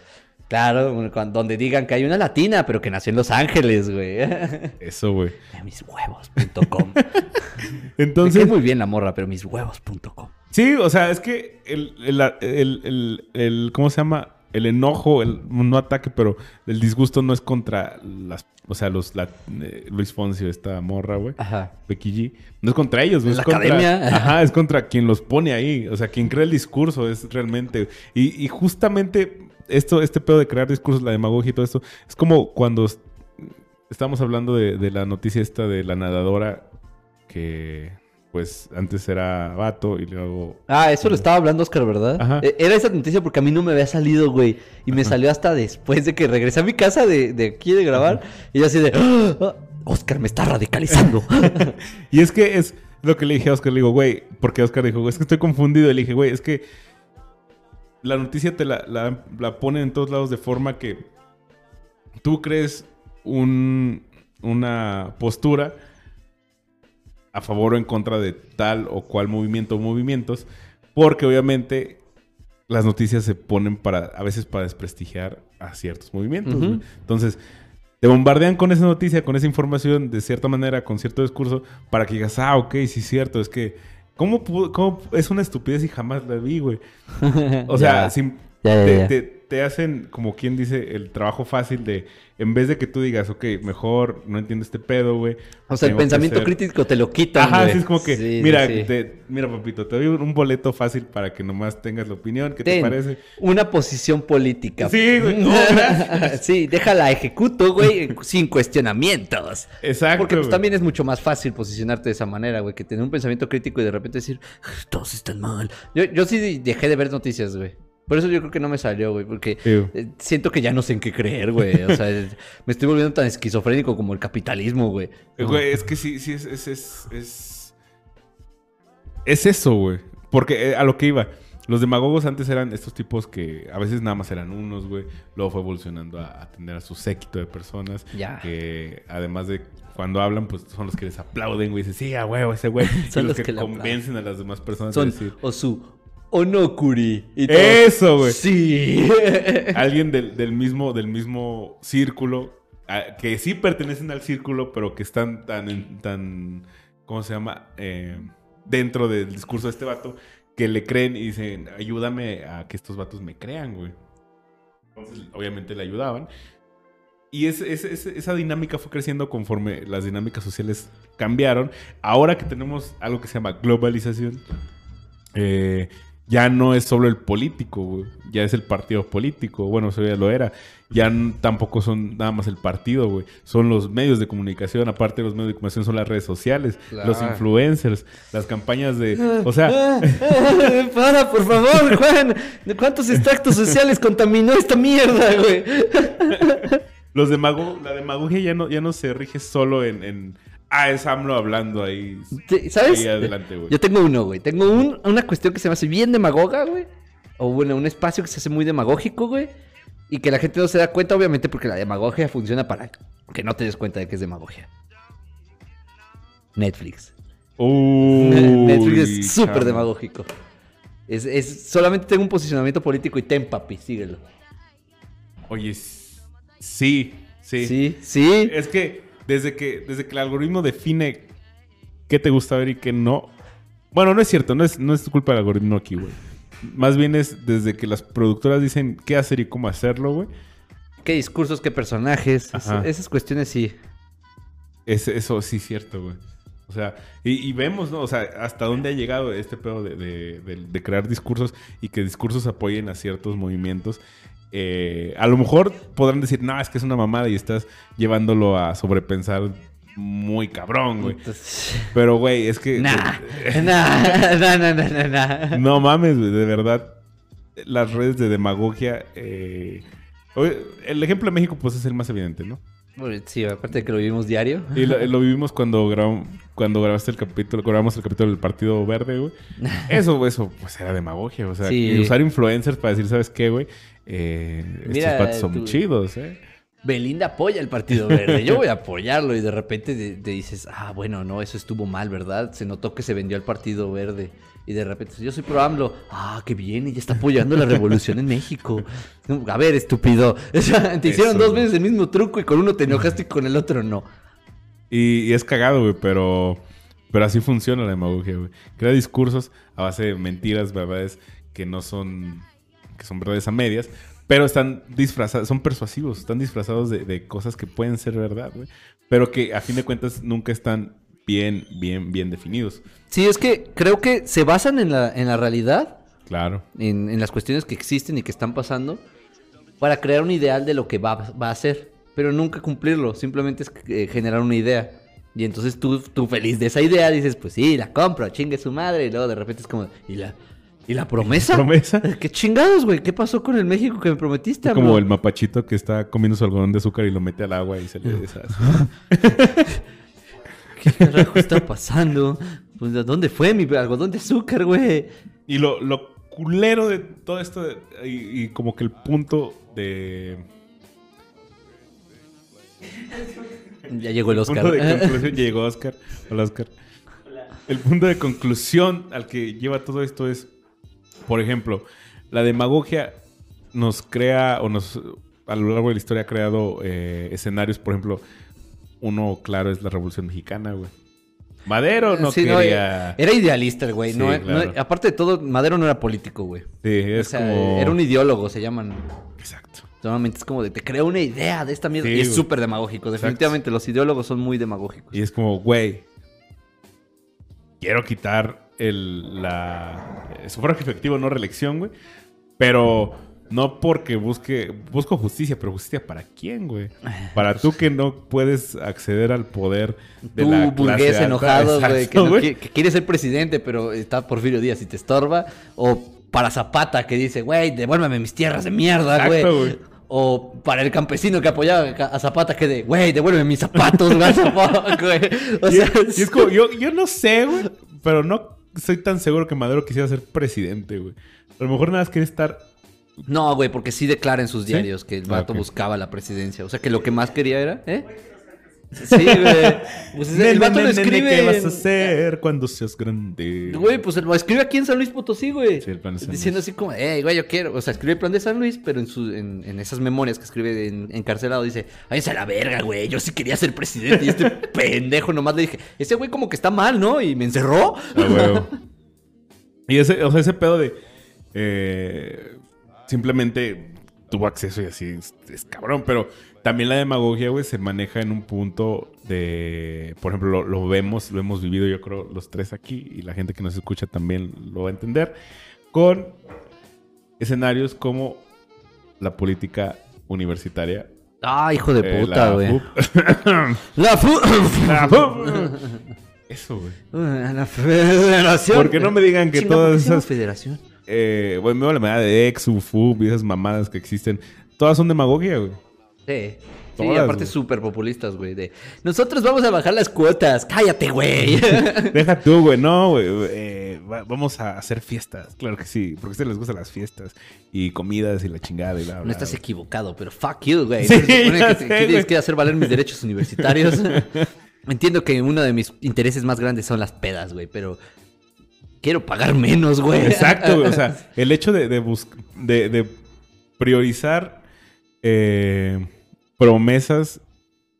Claro, cuando- donde digan que hay una latina, pero que nació en Los Ángeles, güey. Eso, güey. mishuevos.com. Me Entonces, cae muy bien la morra, pero mishuevos.com. sí, o sea, es que el, el, el- el- ¿cómo se llama? El enojo, el no ataque, pero el disgusto no es contra las, o sea, los, la, eh, Luis Foncio, esta morra, güey. Ajá. Becky G. No es contra ellos, güey, La es contra, academia. Ajá, es contra quien los pone ahí. O sea, quien crea el discurso es realmente. Y, y justamente esto, este pedo de crear discursos, la demagogia y todo esto, es como cuando est- estamos hablando de, de la noticia esta de la nadadora que pues antes era vato y luego... Ah, eso lo estaba hablando Oscar, ¿verdad? Ajá. E- Era esa noticia porque a mí no me había salido, güey. Y me salió hasta después de que regresé a mi casa de, de aquí de grabar. Y yo así de... "Ah, Oscar me está radicalizando. Y es que es lo que le dije a Oscar, le digo, güey, porque Oscar dijo, es que estoy confundido. Y le dije, güey, es que la noticia te la, la, la ponen en todos lados de forma que tú crees un, una postura a favor o en contra de tal o cual movimiento o movimientos, porque obviamente las noticias se ponen para, a veces para desprestigiar a ciertos movimientos. Entonces, te bombardean con esa noticia, con esa información, de cierta manera, con cierto discurso, para que digas, ah, ok, sí es cierto, es que, ¿cómo, pudo- cómo es una estupidez y jamás la vi, güey? O sea, sin- Ya, ya, te, ya. te- te hacen, como quien dice, el trabajo fácil de, en vez de que tú digas, ok, mejor no entiendo este pedo, güey. O sea, el pensamiento crítico te lo quitan, Ajá, güey. sí, es como que, Sí, mira, sí. te- mira, papito, te doy un boleto fácil para que nomás tengas la opinión, ¿qué te parece? Una posición política. Sí, güey, no, sí, déjala ejecuto, güey, sin cuestionamientos. Exacto. Porque pues güey. también es mucho más fácil posicionarte de esa manera, güey, que tener un pensamiento crítico y de repente decir, todos están mal. Yo, yo sí dejé de ver noticias, güey. Por eso yo creo que no me salió, güey, porque eh, siento que ya no sé en qué creer, güey. O sea, me estoy volviendo tan esquizofrénico como el capitalismo, güey. Eh, Güey, es que sí, sí, es, es, es, es, es eso, güey. Porque eh, a lo que iba, los demagogos antes eran estos tipos que a veces nada más eran unos, güey. Luego fue evolucionando a, a tener a su séquito de personas. Ya. Que además de cuando hablan, pues son los que les aplauden, güey. Dicen, sí, a huevo, ese güey. y Son los, los que, convencen a las demás personas Son de decir. Osu, Onokuri. Y todos, Eso, güey. Sí. Alguien del, del mismo, del mismo círculo, que sí pertenecen al círculo, pero que están tan, tan ¿cómo se llama? Eh, dentro del discurso de este vato, que le creen y dicen, ayúdame a que estos vatos me crean, güey. Entonces, obviamente le ayudaban. Y es- es- es- esa dinámica fue creciendo conforme las dinámicas sociales cambiaron. Ahora que tenemos algo que se llama globalización, eh, ya no es solo el político, güey. Ya es el partido político. Bueno, eso ya lo era. Ya tampoco son nada más el partido, güey. Son los medios de comunicación. Aparte de los medios de comunicación son las redes sociales, los influencers, las campañas de... O sea, Para, por favor, Juan. ¿De cuántos extractos sociales contaminó esta mierda, güey? los demago la demagogia ya no, ya no se rige solo en... en ah, es AMLO hablando ahí. ¿Sabes? Ahí adelante, güey. Yo tengo uno, güey. Tengo un- una cuestión que se me hace bien demagoga, güey. O bueno, un espacio que se hace muy demagógico, güey. Y que la gente no se da cuenta, obviamente, porque la demagogia funciona para que no te des cuenta de que es demagogia. Netflix. Uy, Netflix es súper demagógico. Es, es- solamente tengo un posicionamiento político y ten, papi, síguelo. Oye, sí, sí. Sí, sí. Es que desde que desde que el algoritmo define qué te gusta ver y qué no. Bueno, no es cierto, no es, no es culpa del algoritmo aquí, güey. Más bien es desde que las productoras dicen qué hacer y cómo hacerlo, güey. ¿Qué discursos, qué personajes? Es- esas cuestiones sí. Es, eso sí es cierto, güey. O sea, y, y vemos, ¿no? O sea, hasta dónde ha llegado este pedo de, de- de- de crear discursos y que discursos apoyen a ciertos movimientos. Eh, a lo mejor podrán decir, no, es que es una mamada y estás llevándolo a sobrepensar muy cabrón, güey. Entonces, Pero, güey, es que... nah, nah, nah, nah, nah, nah. No mames, güey, de verdad. Las redes de demagogia. eh, oye, el ejemplo de México, pues es el más evidente, ¿no? Sí, aparte de que lo vivimos diario. Y lo, lo vivimos cuando, grabamos, cuando grabaste el capítulo, grabamos el capítulo del Partido Verde, güey. Eso, eso, pues era demagogia. O sea, Sí. usar influencers para decir, ¿sabes qué, güey? Eh, Mira, estos patos son tú- chidos, ¿eh? Belinda apoya el Partido Verde. Yo voy a apoyarlo y de repente te, te dices, ah, bueno, no, eso estuvo mal, ¿verdad? Se notó que se vendió al Partido Verde. Y de repente, yo soy pro AMLO. Ah, qué bien, ella está apoyando la revolución en México. A ver, estúpido. O sea, te hicieron Eso, dos veces el mismo truco y con uno te enojaste y con el otro no. Y, y es cagado, güey, pero, pero así funciona la demagogia, güey. Crea discursos a base de mentiras, verdades que no son, que son verdades a medias, pero están disfrazados, son persuasivos, están disfrazados de, de cosas que pueden ser verdad, güey, pero que a fin de cuentas nunca están bien, bien, bien definidos. Sí, es que creo que se basan en la, en la realidad, Claro. en, en las cuestiones que existen y que están pasando, para crear un ideal de lo que va, va a ser. Pero nunca cumplirlo, simplemente es eh, generar una idea. Y entonces tú, tú feliz de esa idea dices, pues sí, la compro, chingue su madre. Y luego de repente es como, ¿y la, ¿y la promesa? ¿Promesa? ¿Qué chingados, güey? ¿Qué pasó con el México que me prometiste, Es como el mapachito que está comiendo su algodón de azúcar y lo mete al agua y se le deshace. ¿Qué carajo está pasando? Pues, ¿a ¿Dónde fue mi algodón de azúcar, güey? Y lo, lo culero de todo esto, de- y, y como que el punto de... Ya llegó el el Oscar. punto de conclusión, ya llegó Oscar. Hola, Oscar. El punto de conclusión al que lleva todo esto es, por ejemplo, la demagogia nos crea o nos a lo largo de la historia ha creado eh, escenarios, por ejemplo, uno claro es la Revolución Mexicana, güey. Madero no Sí, no, quería... Era idealista el güey. Sí, no, no- claro. aparte de todo, Madero no era político, güey. Sí, es o sea, como... era un ideólogo, se llaman. Exacto. Normalmente es como de te creo una idea de esta mierda. Sí, y es súper demagógico. Definitivamente los ideólogos son muy demagógicos. Y es como, güey, quiero quitar el, la... el sufragio efectivo, no reelección, güey. Pero no porque busque... Busco justicia, pero justicia para quién, güey. Para tú que no puedes acceder al poder de Tú, la burgués clase alta. enojado, güey, que, no güey. qui- que quiere ser presidente, pero está Porfirio Díaz y te estorba. O para Zapata, que dice, güey, devuélveme mis tierras de mierda, güey. Exacto, güey. O para el campesino que apoyaba a Zapata, que de, güey, devuélveme mis zapatos, güey. O Y, sea, y es como, yo, yo no sé, güey, pero no soy tan seguro que Madero quisiera ser presidente, güey. A lo mejor nada más quiere estar... No, güey, porque sí declara en sus ¿Sí? diarios que el Ah, vato buscaba la presidencia. O sea, que lo que más quería era, ¿eh? Sí, güey. Pues el vato lo escribe. ¿Qué vas a hacer cuando seas grande? Güey, pues lo escribe aquí en San Luis Potosí, güey. Sí, el plan de San Diciendo Luis. así como, hey, güey, yo quiero. O sea, escribe el plan de San Luis, pero en, su, en, en esas memorias que escribe en, encarcelado dice, váyanse a la verga, güey. Yo sí quería ser presidente. Y este pendejo nomás le dije, ese güey como que está mal, ¿no? Y me encerró. A huevo. y ese, o sea, ese pedo de. eh, simplemente tuvo acceso y así es, es cabrón. Pero también la demagogia, güey, se maneja en un punto de. Por ejemplo, lo, lo vemos, lo hemos vivido, yo creo, los tres aquí. Y la gente que nos escucha también lo va a entender. Con escenarios como la política universitaria. Ah, hijo de eh, puta, la güey. FUP. La fu... La FUP. Eso, güey. La federación. ¿Por qué no me digan que Chinga, ¿por todas esas federación? eh, bueno, me vale madre de ex, UFUB y esas mamadas que existen. Todas son demagogia, güey. Sí. Sí, Todas, aparte súper populistas, güey. De nosotros vamos a bajar las cuotas. Cállate, güey. Deja tú, güey. No, güey. eh, va- vamos a hacer fiestas. Claro que sí. Porque a ustedes les gustan las fiestas. Y comidas y la chingada y bla, bla. No estás equivocado, pero fuck you, güey. Sí, que, sé, que tienes que hacer valer mis derechos universitarios. Entiendo que uno de mis intereses más grandes son las pedas, güey, pero quiero pagar menos, güey. Exacto, güey. O sea, el hecho de, de, de, de priorizar eh, promesas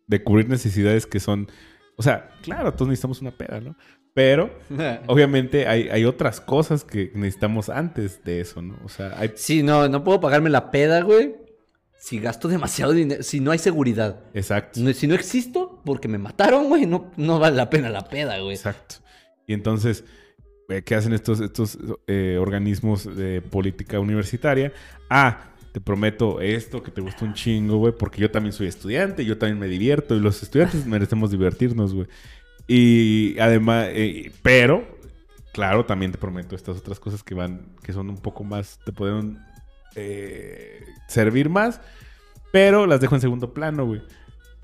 de cubrir necesidades que son. O sea, claro, todos necesitamos una peda, ¿no? Pero obviamente hay, hay otras cosas que necesitamos antes de eso, ¿no? O sea, hay. Sí, no, no puedo pagarme la peda, güey. Si gasto demasiado dinero, si no hay seguridad. Exacto. No- si no existo porque me mataron, güey, no, no vale la pena la peda, güey. Exacto. Y entonces, eh, ¿qué hacen estos, estos eh, organismos de política universitaria? Ah, te prometo esto, que te gusta un chingo, güey, porque yo también soy estudiante, yo también me divierto, y los estudiantes merecemos divertirnos, güey. Y además, eh, pero, claro, también te prometo estas otras cosas que van, que son un poco más, te pueden eh, servir más, pero las dejo en segundo plano, güey.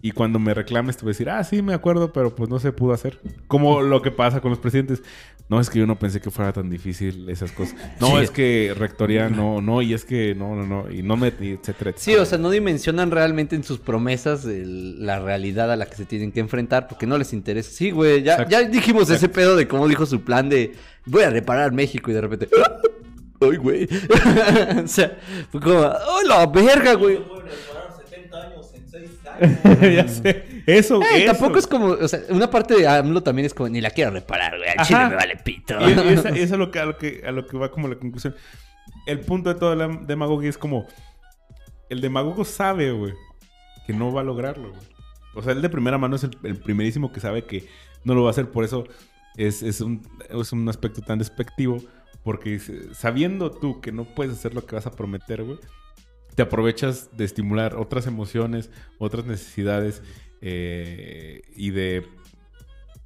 Y cuando me reclames te voy a decir, ah, sí, me acuerdo, pero pues no se pudo hacer. Como lo que pasa con los presidentes. No, es que yo no pensé que fuera tan difícil esas cosas. No, Sí. es que rectoría no, no, y es que no, no, no, y no me, y etcétera, Sí, etcétera. o sea, no dimensionan realmente en sus promesas el- la realidad a la que se tienen que enfrentar porque no les interesa. Sí, güey, ya, Exacto. ya dijimos ese pedo de cómo dijo su plan de voy a reparar México y de repente... ¡Ay, güey! o sea, fue como... ¡Oh, la verga, güey! Pueden reparar 70 años en 6 años. ya sé. Eso, Eh, eso. tampoco es como... O sea, una parte de AMLO también es como... Ni la quiero reparar, güey. Al Ajá. chile me vale pito. Y, y esa- eso es lo que, a, lo que, a lo que va como la conclusión. El punto de toda la demagogia es como... El demagogo sabe, güey, que no va a lograrlo, güey. O sea, él de primera mano es el, el primerísimo que sabe que no lo va a hacer. Por eso es, es, un, es un aspecto tan despectivo. Porque sabiendo tú que no puedes hacer lo que vas a prometer, güey, te aprovechas de estimular otras emociones, otras necesidades eh, y de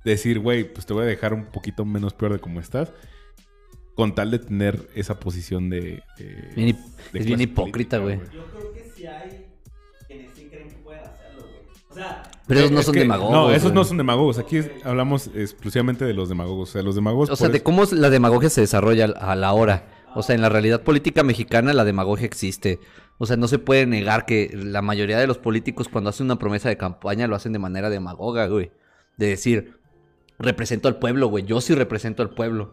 decir, güey, pues te voy a dejar un poquito menos peor de como estás. Con tal de tener esa posición de. de- Bien hip- de es bien hipócrita, güey. Yo creo que sí hay quienes sí creen que pueden hacerlo, güey. O sea, Pero esos no Es son que- demagogos. No, esos güey. no son demagogos. Aquí es- hablamos exclusivamente de los demagogos. O sea, los demagogos. O sea, de eso- cómo la demagogia se desarrolla a la hora. O sea, en la realidad política mexicana la demagogia existe. O sea, no se puede negar que la mayoría de los políticos cuando hacen una promesa de campaña lo hacen de manera demagoga, güey. De decir, represento al pueblo, güey. Yo sí represento al pueblo.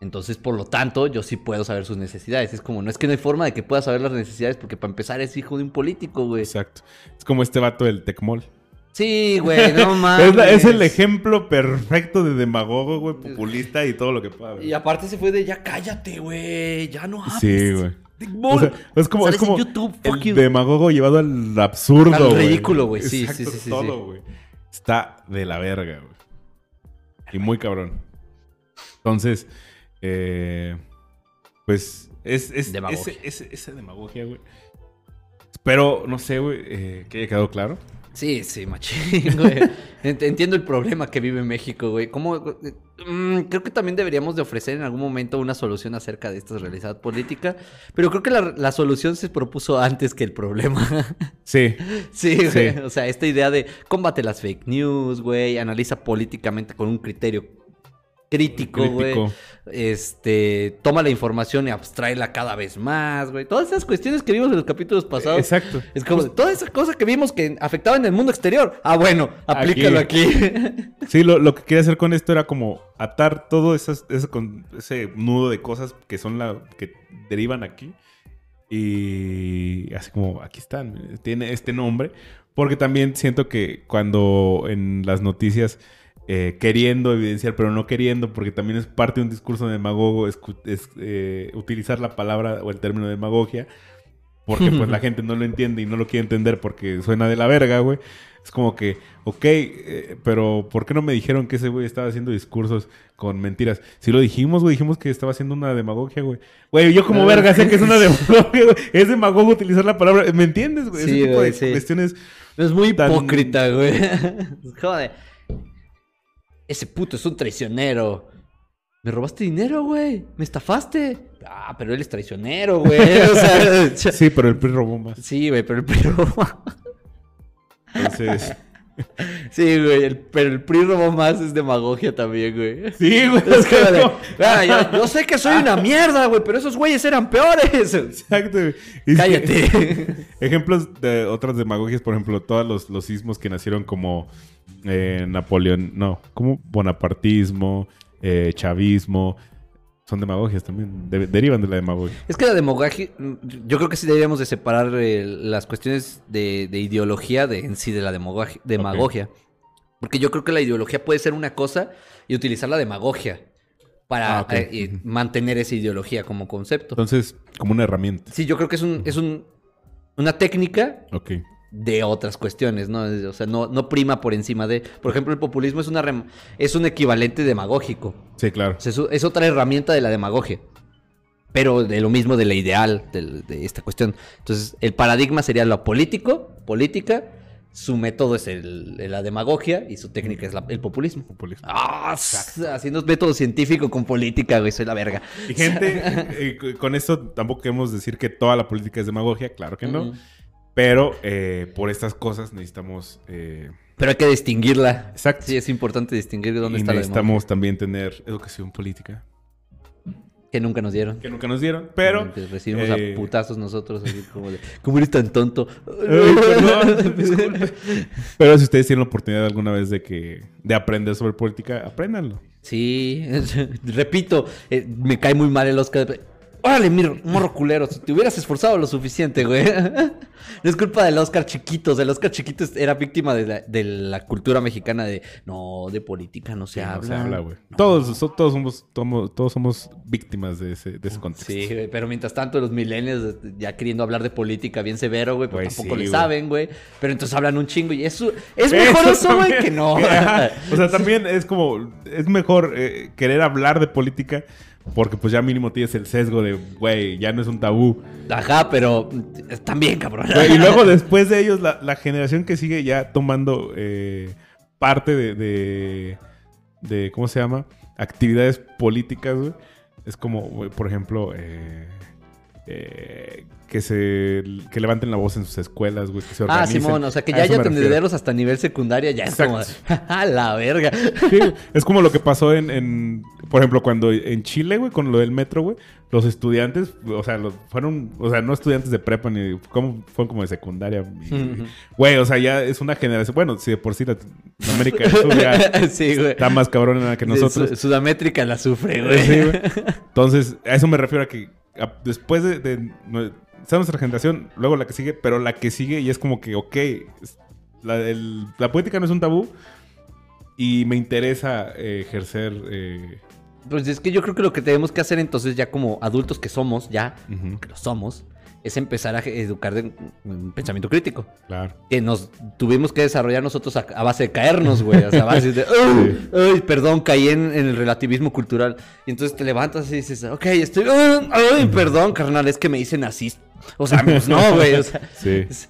Entonces, por lo tanto, yo sí puedo saber sus necesidades. Es como, no es que no hay forma de que pueda saber las necesidades porque para empezar es hijo de un político, güey. Exacto. Es como este vato del Tecmol. Sí, güey, no mames. Es, la- es el ejemplo perfecto de demagogo, güey, populista y todo lo que pueda. Y aparte se fue de, ya cállate, güey. Ya no hables. Sí, güey. O sea, es como, es como YouTube, el you. demagogo llevado al absurdo, Al güey. ridículo, güey. Sí, Exacto, sí, sí, sí, todo, sí. güey. Está de la verga, güey. Y muy cabrón. Entonces, eh, pues, es, es Demagogia. esa demagogia, güey. Espero, no sé, güey, eh, que haya quedado claro. Sí, sí, machín, güey. Ent- Entiendo el problema que vive México, güey. ¿Cómo? Mm, creo que también deberíamos de ofrecer en algún momento una solución acerca de esta realidad política. Pero creo que la, la solución se propuso antes que el problema. Sí, sí, güey. Sí. O sea, esta idea de combate las fake news, güey. Analiza políticamente con un criterio crítico, güey. Este, toma la información y abstraela cada vez más, güey. Todas esas cuestiones que vimos en los capítulos pasados. Exacto. Es como toda esa cosa que vimos que afectaba en el mundo exterior. Ah, bueno, aplícalo aquí. Sí, lo, lo que quería hacer con esto era como atar todo esas, ese, con- ese nudo de cosas que son la que derivan aquí. Y así como, aquí están, tiene este nombre. Porque también siento que cuando en las noticias, eh, queriendo evidenciar, pero no queriendo, porque también es parte de un discurso demagogo, es, es, eh, utilizar la palabra o el término demagogia. Porque pues la gente no lo entiende y no lo quiere entender porque suena de la verga, güey. Es como que, ok, eh, pero ¿por qué no me dijeron que ese güey estaba haciendo discursos con mentiras? Si lo dijimos, güey, dijimos que estaba haciendo una demagogia, güey. Güey, yo como Ah, verga sé que es una demagogia, güey. Es demagogo utilizar la palabra, ¿me entiendes, güey? Sí, Ese tipo de sí. cuestiones. Es muy Tan- hipócrita, güey. Joder. Ese puto es un traicionero. Me robaste dinero, güey. Me estafaste. Ah, pero él es traicionero, güey. O sea, Sí, pero el PRI robó más. sí, güey, pero el PRI robó. Entonces, Sí, güey, el- pero el PRI robó más es demagogia también, güey. sí, güey. Es de, no. "Ah, yo, yo sé que soy una mierda, güey, pero esos güeyes eran peores. Exacto, güey. Que- Cállate. Ejemplos de otras demagogias, por ejemplo, todos los, los sismos que nacieron como eh, Napoleón, no, como bonapartismo, eh, chavismo, son demagogias también, de- derivan de la demagogia. Es que la demagogia, yo creo que sí deberíamos de separar eh, las cuestiones de, de ideología de en sí de la demagogia, demagogia. Porque yo creo que la ideología puede ser una cosa y utilizar la demagogia para Ah, eh, mantener esa ideología como concepto. Entonces, como una herramienta. Sí, yo creo que es un, es un una técnica Ok. De otras cuestiones, ¿no? O sea, no, no prima por encima de. Por ejemplo, el populismo es una es un equivalente demagógico. Sí, claro. O sea, es, es otra herramienta de la demagogia. Pero de lo mismo de la ideal de, esta cuestión. Entonces, el paradigma sería lo político, política. Su método es el, la demagogia y su técnica es la- el populismo. Populismo. S- haciendo método científico con política, güey, soy la verga. Y gente, eh, eh, con esto tampoco queremos decir que toda la política es demagogia, claro que no. Pero eh, por estas cosas necesitamos... eh, Pero hay que distinguirla. Exacto. Sí, es importante distinguir dónde y está la necesitamos también tener educación política, Que nunca nos dieron. que nunca nos dieron, pero... Recibimos eh, a putazos nosotros, así como de, ¿cómo eres tan tonto? Ay, perdón, disculpe. Pero si ustedes tienen la oportunidad alguna vez de que de aprender sobre política, apréndanlo. Sí, repito, eh, me cae muy mal el Oscar. Órale, mira, morro culero, si te hubieras esforzado lo suficiente, güey. No es culpa del Oscar chiquito, o sea, el Oscar chiquito es- era víctima de la, de la cultura mexicana de, no, de política no se Sí, no habla. se habla, güey. No. Todos, so- todos, somos, todos, todos somos víctimas de ese, de ese contexto. Sí, güey, pero mientras tanto los millennials eh, ya queriendo hablar de política bien severo, güey, Güey, tampoco sí, le güey. saben, güey. Pero entonces hablan un chingo y eso es mejor eso, güey, que no. O sea, también es como, es mejor eh, querer hablar de política porque pues ya mínimo tienes el sesgo de, güey, ya no es un tabú. Ajá, pero también, cabrón. Güey, y luego después de ellos, la, la generación que sigue ya tomando eh, parte de, de, de, ¿cómo se llama? Actividades políticas, güey. Es como, güey, por ejemplo, eh, eh, que se que levanten la voz en sus escuelas, güey, que se Ah. Simón, o sea, que ya haya tendederos hasta nivel secundaria, ya es como, a la verga. Sí, es como lo que pasó en, en- por ejemplo, cuando en Chile, güey, con lo del metro, güey, los estudiantes, o sea, los, fueron, o sea, no estudiantes de prepa ni, como, fueron como de secundaria. y- Güey, o sea, ya es una generación, bueno, si de por sí Latinoamérica del Sur ya sí, güey. está más cabrón que nosotros. Su- Sudamétrica la sufre, güey. Sí, güey. Entonces, a eso me refiero a que después de, de está nuestra generación, luego la que sigue, pero la que sigue y es como que, ok, la, el- la política no es un tabú y me interesa eh, ejercer... eh, Pues es que yo creo que lo que tenemos que hacer entonces ya como adultos que somos, ya, que lo somos, es empezar a educar de un pensamiento crítico. claro. Que nos tuvimos que desarrollar nosotros a, a base de caernos, güey. O sea, a base de, "Ay, ay, perdón, caí en, en el relativismo cultural. Y entonces te levantas y dices, ok, estoy, ay, ay, perdón, carnal, es que me dicen así. O sea, pues no, güey. O sea, Sí. es-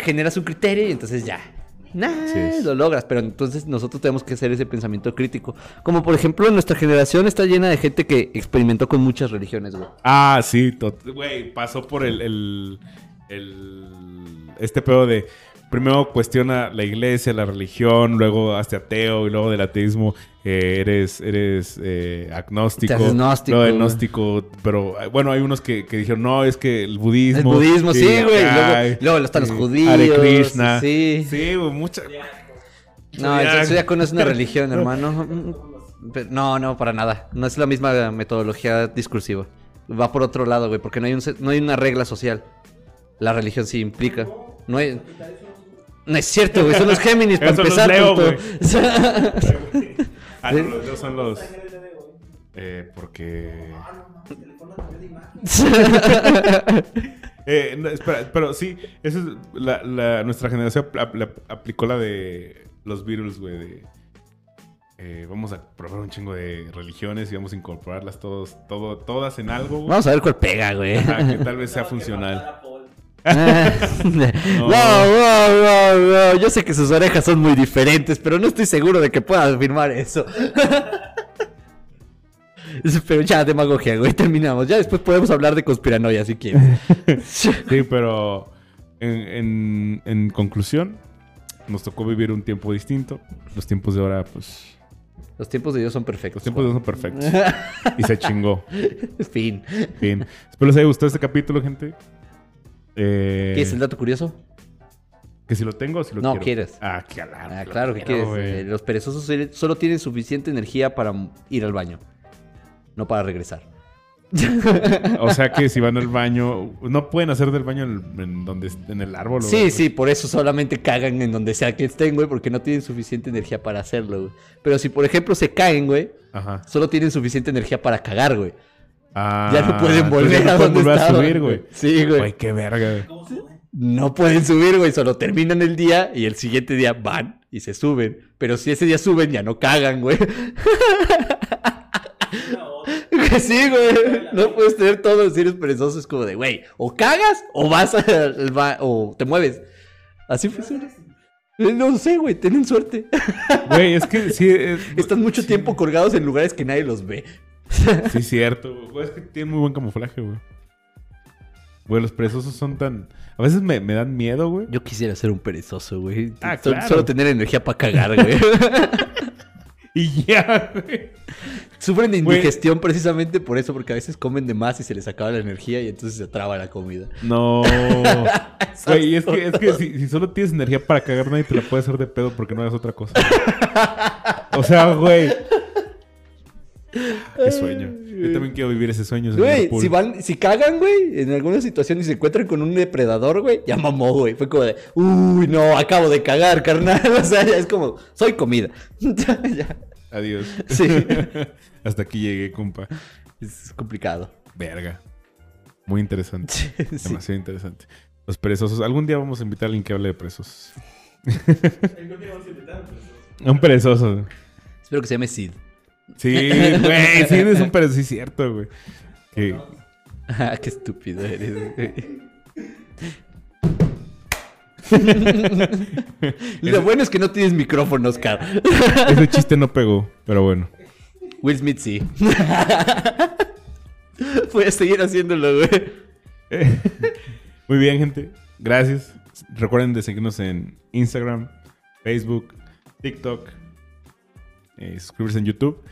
generas un criterio y entonces ya. Nah, lo logras, pero entonces nosotros tenemos que hacer ese pensamiento crítico. Como por ejemplo, nuestra generación está llena de gente que experimentó con muchas religiones, güey. Ah, sí, güey, pasó por el, el, el- este pedo de primero cuestiona la iglesia, la religión, luego hazte ateo y luego del ateísmo eh, eres, eres eh, agnóstico. Te haces gnóstico, Luego de güey. gnóstico, pero eh, bueno, hay unos que, que dijeron, no, es que el budismo. El budismo, sí, güey. Luego, luego están los judíos. Hare Krishna. Sí. Sí, güey, mucha... No, el zodiaco no es una religión, hermano. No, no, para nada. No es la misma metodología discursiva. Va por otro lado, güey, porque no hay, un, no hay una regla social. La religión sí implica. No hay... No es cierto, güey. Son los Géminis para los empezar. Leo. Ah, no, los dedos son los... Eh, porque... Eh, no, espera, pero sí, esa es la, la- nuestra generación apl- apl- aplicó la de los Beatles, güey, de eh, vamos a probar un chingo de religiones y vamos a incorporarlas todos, todo, todas en algo, güey, Vamos a ver cuál pega, güey. ajá, que tal vez sea funcional. Wow, wow, wow, wow. Yo sé que sus orejas son muy diferentes, pero no estoy seguro de que pueda afirmar eso. pero ya, demagogia, güey. Terminamos. Ya después podemos hablar de conspiranoia si quieres. Sí, pero en, en- en conclusión, nos tocó vivir un tiempo distinto. Los tiempos de ahora, pues, Los tiempos de Dios son los perfectos. tiempos de ahora son perfectos. Y se chingó. fin. Fin. Espero les haya gustado este capítulo, gente. Eh, ¿Qué es el dato curioso? Que si lo tengo o si lo No, quiero. quieres. Ah, claro. Ah, claro que quieres. Eh, Los perezosos solo- tienen suficiente energía para ir al baño, no para regresar. O sea que si van al baño, no pueden hacer del baño en, en donde en el árbol. Sí, sí, por eso solamente cagan en donde sea que estén, güey, porque no tienen suficiente energía para hacerlo, güey. Pero si, por ejemplo, se caen, güey, Ajá. solo tienen suficiente energía para cagar, güey. Ah, Ya no pueden volver no a donde volver a estaban, subir, güey. Sí, güey. Güey, qué verga. No pueden subir, güey, solo terminan el día y el siguiente día van y se suben. Pero si ese día suben, ya no cagan, güey. Sí, güey. No puedes tener todos los eres perezoso. Es como de, güey, o cagas o vas al ba- o te mueves. Así funciona. Eh, No sé, güey, tienen suerte. Güey, es que sí. es- Están mucho sí, tiempo colgados en lugares que nadie los ve. Sí, cierto. Güey, es que tienen muy buen camuflaje, güey. Güey, los perezosos son tan. A veces me, me dan miedo, güey. Yo quisiera ser un perezoso, güey. Ah, claro. Solo tener energía para cagar, güey. Y ya, güey. Sufren de Güey. indigestión precisamente por eso, porque a veces comen de más y se les acaba la energía y entonces se traba la comida. No. Güey, y es que, es que si, si solo tienes energía para cagar, nadie te la puede hacer de pedo porque no hagas otra cosa. O sea, güey. Qué sueño. Yo también quiero vivir ese sueño. Güey, si van, si cagan, güey, en alguna situación y se encuentran con un depredador, güey, ya mamó, güey. Fue como de, uy, no, acabo de cagar, carnal. O sea, ya es como, soy comida. Ya, Adiós. Sí. Hasta aquí llegué, compa. Es complicado. Verga. Muy interesante. Sí. Demasiado interesante. Los perezosos. Algún día vamos a invitar a alguien que hable de presos. A un perezoso. Espero que se llame Sid. Sí, güey. Sí, es un perezoso. Sí, cierto, güey. Que- Ah, Qué estúpido eres, güey. Lo bueno es que no tienes micrófono, Oscar. Ese chiste no pegó, pero bueno. Will Smith sí. Voy a seguir haciéndolo, güey. Muy bien, gente. Gracias. Recuerden de seguirnos en Instagram, Facebook, TikTok, eh, suscribirse en YouTube.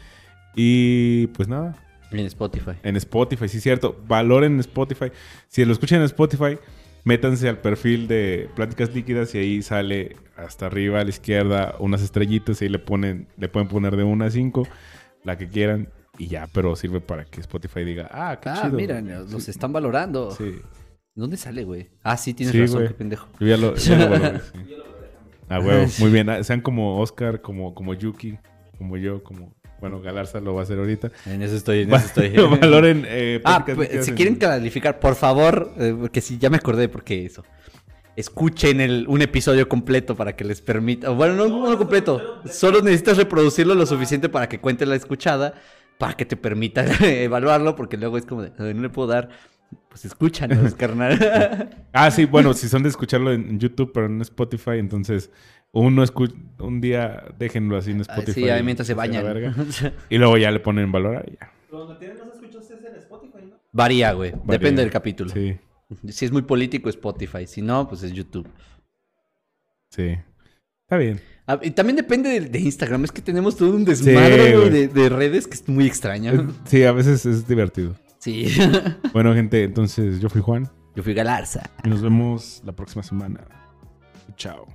Y pues nada, En Spotify. en Spotify, sí, cierto. Valoren Spotify. Si lo escuchan en Spotify, métanse al perfil de Pláticas Líquidas y ahí sale hasta arriba a la izquierda unas estrellitas y ahí le ponen, le pueden poner de una a cinco, la que quieran. Y ya, pero sirve para que Spotify diga, ah, qué Ah, chido. mira, los Sí. están valorando. Sí. ¿Dónde sale, güey? Ah, sí, tienes Sí, razón, güey. qué pendejo. Yo ya lo, ya lo valoré, sí. Ah, huevo. Muy bien. Sean como Oscar, como, como Yuki, como yo, como... Bueno, Galarza lo va a hacer ahorita. En eso estoy, en eso estoy. Valoren eh, Ah, pues, si en- quieren calificar, por favor, eh, porque sí, ya me acordé porque eso. Escuchen el, un episodio completo para que les permita. Bueno, no uno completo. Solo necesitas reproducirlo lo suficiente para que cuente la escuchada, para que te permita evaluarlo, porque luego es como de, "Ay, no le puedo dar. Pues escúchanos, carnal. Ah, sí, bueno, si son de escucharlo en YouTube, pero en Spotify, entonces uno escu- un día déjenlo así en Ah, Spotify. sí, ahí mientras se bañan. verga. Y luego ya le ponen valor y ya. Pero donde tienen más escuchos es en Spotify, ¿no? Varía, güey. Varía. Depende del capítulo. Sí, Si es muy político, Spotify. Si no, pues es YouTube. sí. Está bien. Ah, y también depende de, de Instagram. Es que tenemos todo un desmadre de, de redes que es muy extraño. Sí, a veces es divertido. Sí. Bueno, gente, entonces yo fui Juan Yo fui Galarza. y nos vemos la próxima semana. Chao.